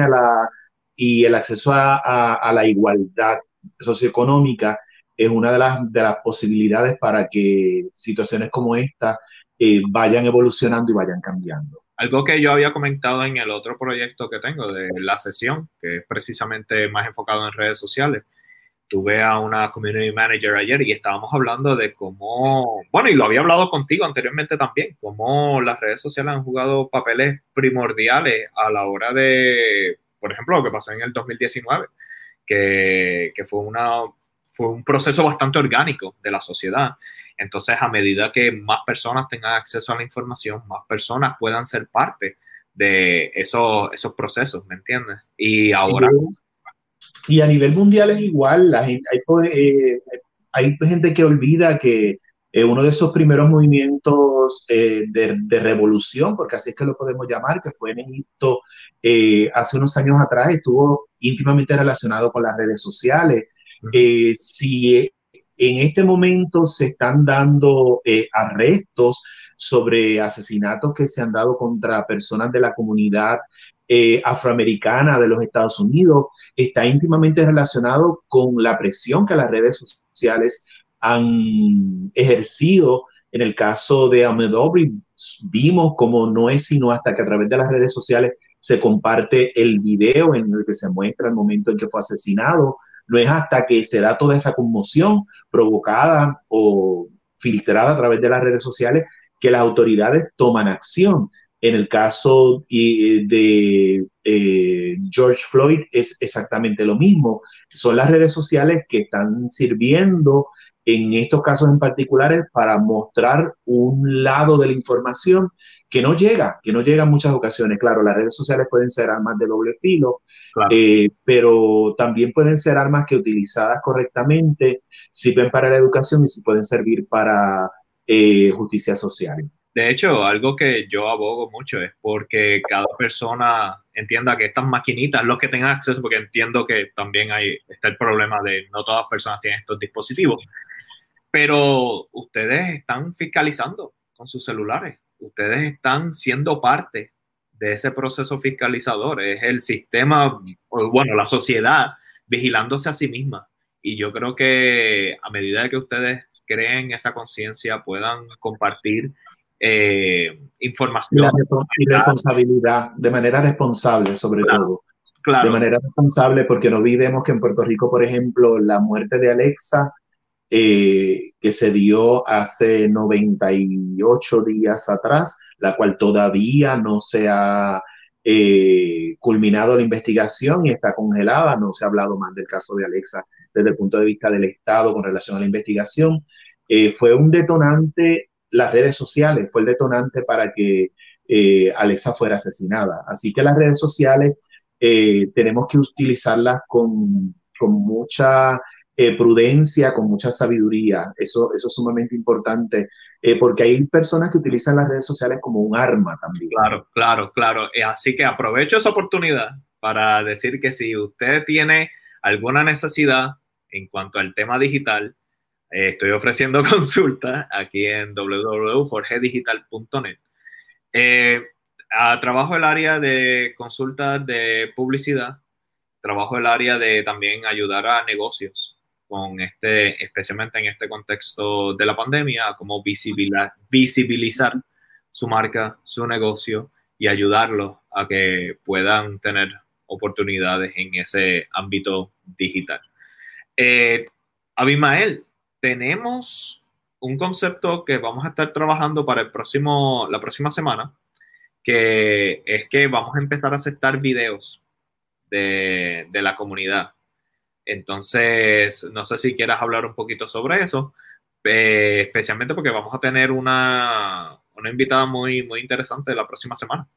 S2: a el acceso a la igualdad socioeconómica es una de las, de las posibilidades para que situaciones como esta eh, vayan evolucionando y vayan cambiando.
S1: Algo que yo había comentado en el otro proyecto que tengo de la sesión, que es precisamente más enfocado en redes sociales. Tuve a una community manager ayer y estábamos hablando de cómo, bueno, y lo había hablado contigo anteriormente también, cómo las redes sociales han jugado papeles primordiales a la hora de, por ejemplo, lo que pasó en el 2019 que, fue, una, fue un proceso bastante orgánico de la sociedad. Entonces, a medida que más personas tengan acceso a la información, más personas puedan ser parte de esos, esos procesos, ¿me entiendes? Y ahora...
S2: Y a nivel mundial es igual, la gente, hay, eh, hay gente que olvida que eh, uno de esos primeros movimientos eh, de, revolución, porque así es que lo podemos llamar, que fue en Egipto eh, hace unos años atrás, estuvo íntimamente relacionado con las redes sociales. Si en este momento se están dando arrestos sobre asesinatos que se han dado contra personas de la comunidad afroamericana de los Estados Unidos, está íntimamente relacionado con la presión que las redes sociales han ejercido. En el caso de Ahmed Aubrey, vimos como no es sino hasta que a través de las redes sociales se comparte el video en el que se muestra el momento en que fue asesinado. No es hasta que se da toda esa conmoción provocada o filtrada a través de las redes sociales que las autoridades toman acción. En el caso de eh, George Floyd es exactamente lo mismo. Son las redes sociales que están sirviendo en estos casos en particulares para mostrar un lado de la información que no llega, que no llega en muchas ocasiones. Claro, las redes sociales pueden ser armas de doble filo, eh, pero también pueden ser armas que utilizadas correctamente sirven para la educación y si pueden servir para eh, justicia social.
S1: De hecho, algo que yo abogo mucho es porque cada persona entienda que estas maquinitas, los que tengan acceso, porque entiendo que también hay, está el problema de no todas las personas tienen estos dispositivos, pero ustedes están fiscalizando con sus celulares, ustedes están siendo parte de ese proceso fiscalizador, es el sistema, bueno, la sociedad vigilándose a sí misma. Y yo creo que a medida que ustedes creen esa conciencia, puedan compartir eh, información.
S2: Y, responsabilidad, de manera responsable sobre todo. Claro. De manera responsable, porque no olvidemos que en Puerto Rico, por ejemplo, la muerte de Alexa eh, que se dio hace 98 días atrás, la cual todavía no se ha eh, culminado la investigación y está congelada. No se ha hablado más del caso de Alexa desde el punto de vista del Estado con relación a la investigación. Eh, fue un detonante, las redes sociales, fue el detonante para que Alexa fuera asesinada. Así que las redes sociales tenemos que utilizarlas con, con mucha eh, prudencia, con mucha sabiduría. Eso, es sumamente importante, porque hay personas que utilizan las redes sociales como un arma también.
S1: Claro, claro, claro. Así que aprovecho esa oportunidad para decir que si usted tiene alguna necesidad en cuanto al tema digital, estoy ofreciendo consultas aquí en www.jorgedigital.net. Eh, trabajo el área de consultas de publicidad, trabajo el área de también ayudar a negocios con este, especialmente en este contexto de la pandemia, como visibilizar, su marca, su negocio y ayudarlos a que puedan tener oportunidades en ese ámbito digital. Eh, Abimael, tenemos un concepto que vamos a estar trabajando para el próximo, la próxima semana, que es que vamos a empezar a aceptar videos de, la comunidad. Entonces, no sé si quieras hablar un poquito sobre eso, eh, especialmente porque vamos a tener una, una invitada muy, muy interesante la próxima semana.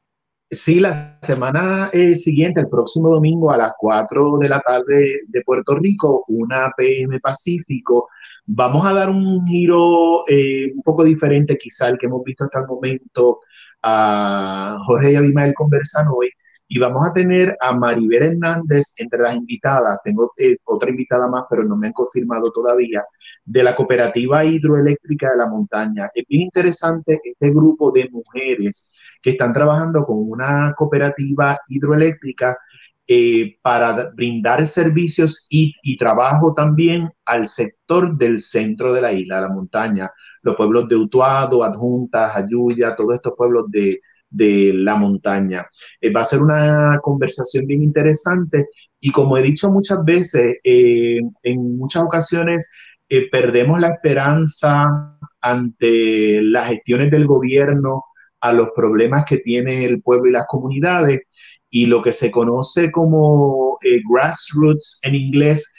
S2: Sí, la semana eh, siguiente, el próximo domingo a las 4 de la tarde de Puerto Rico, una PM Pacífico, vamos a dar un giro eh, un poco diferente quizá al que hemos visto hasta el momento. A Jorge y Abimael conversan hoy y vamos a tener a Maribel Hernández entre las invitadas. Tengo eh, otra invitada más, pero no me han confirmado todavía, de la Cooperativa Hidroeléctrica de la Montaña. Es bien interesante este grupo de mujeres que están trabajando con una cooperativa hidroeléctrica eh, para brindar servicios y, y, trabajo también al sector del centro de la isla, la montaña, los pueblos de Utuado, Adjuntas, Ayuya, todos estos pueblos de, de la montaña. Eh, va a ser una conversación bien interesante y como he dicho muchas veces, eh, en muchas ocasiones eh, perdemos la esperanza ante las gestiones del gobierno a los problemas que tiene el pueblo y las comunidades y lo que se conoce como grassroots en inglés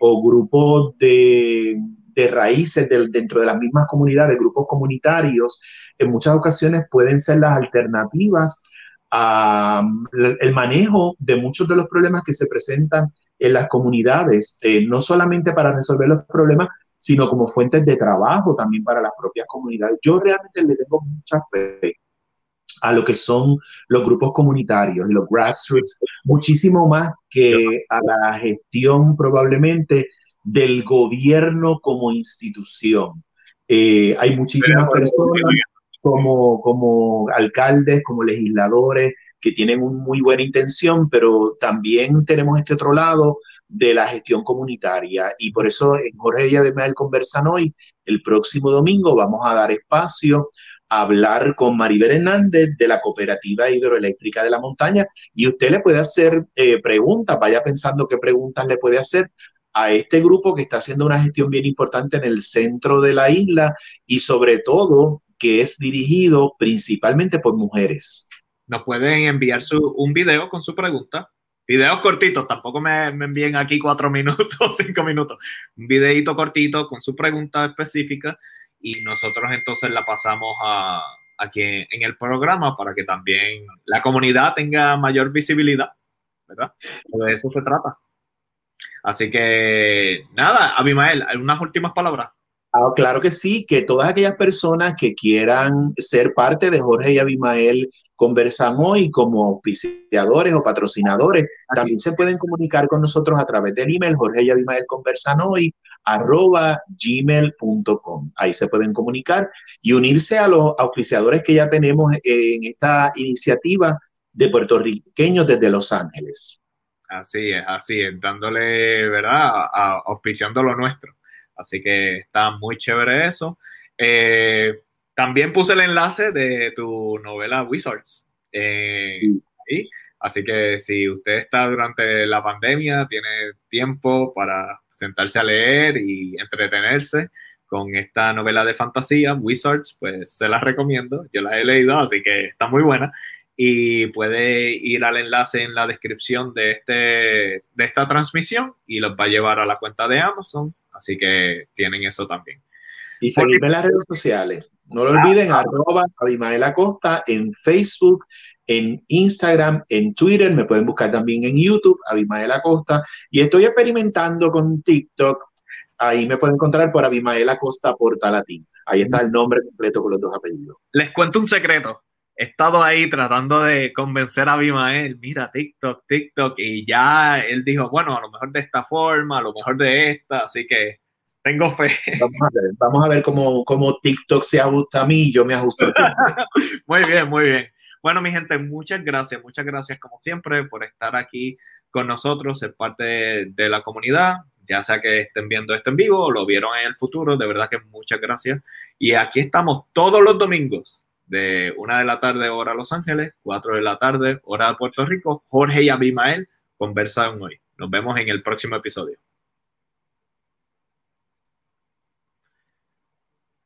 S2: o grupos de, de raíces dentro de las mismas comunidades, grupos comunitarios, en muchas ocasiones pueden ser las alternativas al manejo de muchos de los problemas que se presentan en las comunidades, eh, no solamente para resolver los problemas, sino como fuentes de trabajo también para las propias comunidades. Yo realmente le tengo mucha fe a lo que son los grupos comunitarios y los grassroots, muchísimo más que a la gestión probablemente del gobierno como institución. Eh, hay muchísimas personas como, como alcaldes, como legisladores, que tienen una muy buena intención, pero también tenemos este otro lado de la gestión comunitaria. Y por eso en Jorge y Además conversan hoy, el próximo domingo vamos a dar espacio a hablar con Maribel Hernández de la Cooperativa Hidroeléctrica de la Montaña y usted le puede hacer eh, preguntas, vaya pensando qué preguntas le puede hacer a este grupo que está haciendo una gestión bien importante en el centro de la isla y sobre todo que es dirigido principalmente por mujeres.
S1: Nos pueden enviar su, un video con su pregunta. Videos cortitos, tampoco me, me envíen aquí cuatro minutos, cinco minutos. Un videito cortito con su pregunta específica y nosotros entonces la pasamos a, aquí en el programa para que también la comunidad tenga mayor visibilidad, ¿verdad? De eso se trata. Así que nada, Abimael, ¿algunas últimas palabras?
S2: Ah, claro que sí, que todas aquellas personas que quieran ser parte de Jorge y Abimael conversan hoy como auspiciadores o patrocinadores, también se pueden comunicar con nosotros a través del email Jorge y Abimael conversan hoy arroba gmail.com. Ahí se pueden comunicar y unirse a los auspiciadores que ya tenemos en esta iniciativa de puertorriqueños desde Los Ángeles.
S1: Así es, así es, dándole, ¿verdad? auspiciando lo nuestro. Así que está muy chévere eso. Eh, también puse el enlace de tu novela Wizards. Eh, Así que si usted está durante la pandemia, tiene tiempo para sentarse a leer y entretenerse con esta novela de fantasía, Wizards, pues se la recomiendo. Yo la he leído, así que está muy buena. Y puede ir al enlace en la descripción de, este, de esta transmisión y los va a llevar a la cuenta de Amazon Así que tienen eso también.
S2: Y seguirme en las redes sociales. No lo olviden, arroba Abimael Acosta en Facebook, en Instagram, en Twitter, me pueden buscar también en YouTube, Abimael Acosta, y estoy experimentando con TikTok, ahí me pueden encontrar por Abimael Acosta Portalatín, ahí está el nombre completo con los dos apellidos.
S1: Les cuento un secreto, he estado ahí tratando de convencer a Abimael, mira TikTok, TikTok, y ya él dijo, bueno, a lo mejor de esta forma, a lo mejor de esta, así que tengo fe.
S2: Vamos a ver, vamos a ver cómo, cómo TikTok se ajusta a mí y yo me ajusto a
S1: muy bien, muy bien. Bueno, mi gente, muchas gracias, muchas gracias como siempre por estar aquí con nosotros, ser parte de, de la comunidad, ya sea que estén viendo esto en vivo o lo vieron en el futuro, de verdad que muchas gracias. Y aquí estamos todos los domingos de una de la tarde hora Los Ángeles, cuatro de la tarde hora Puerto Rico. Jorge y Abimael conversan hoy. Nos vemos en el próximo episodio.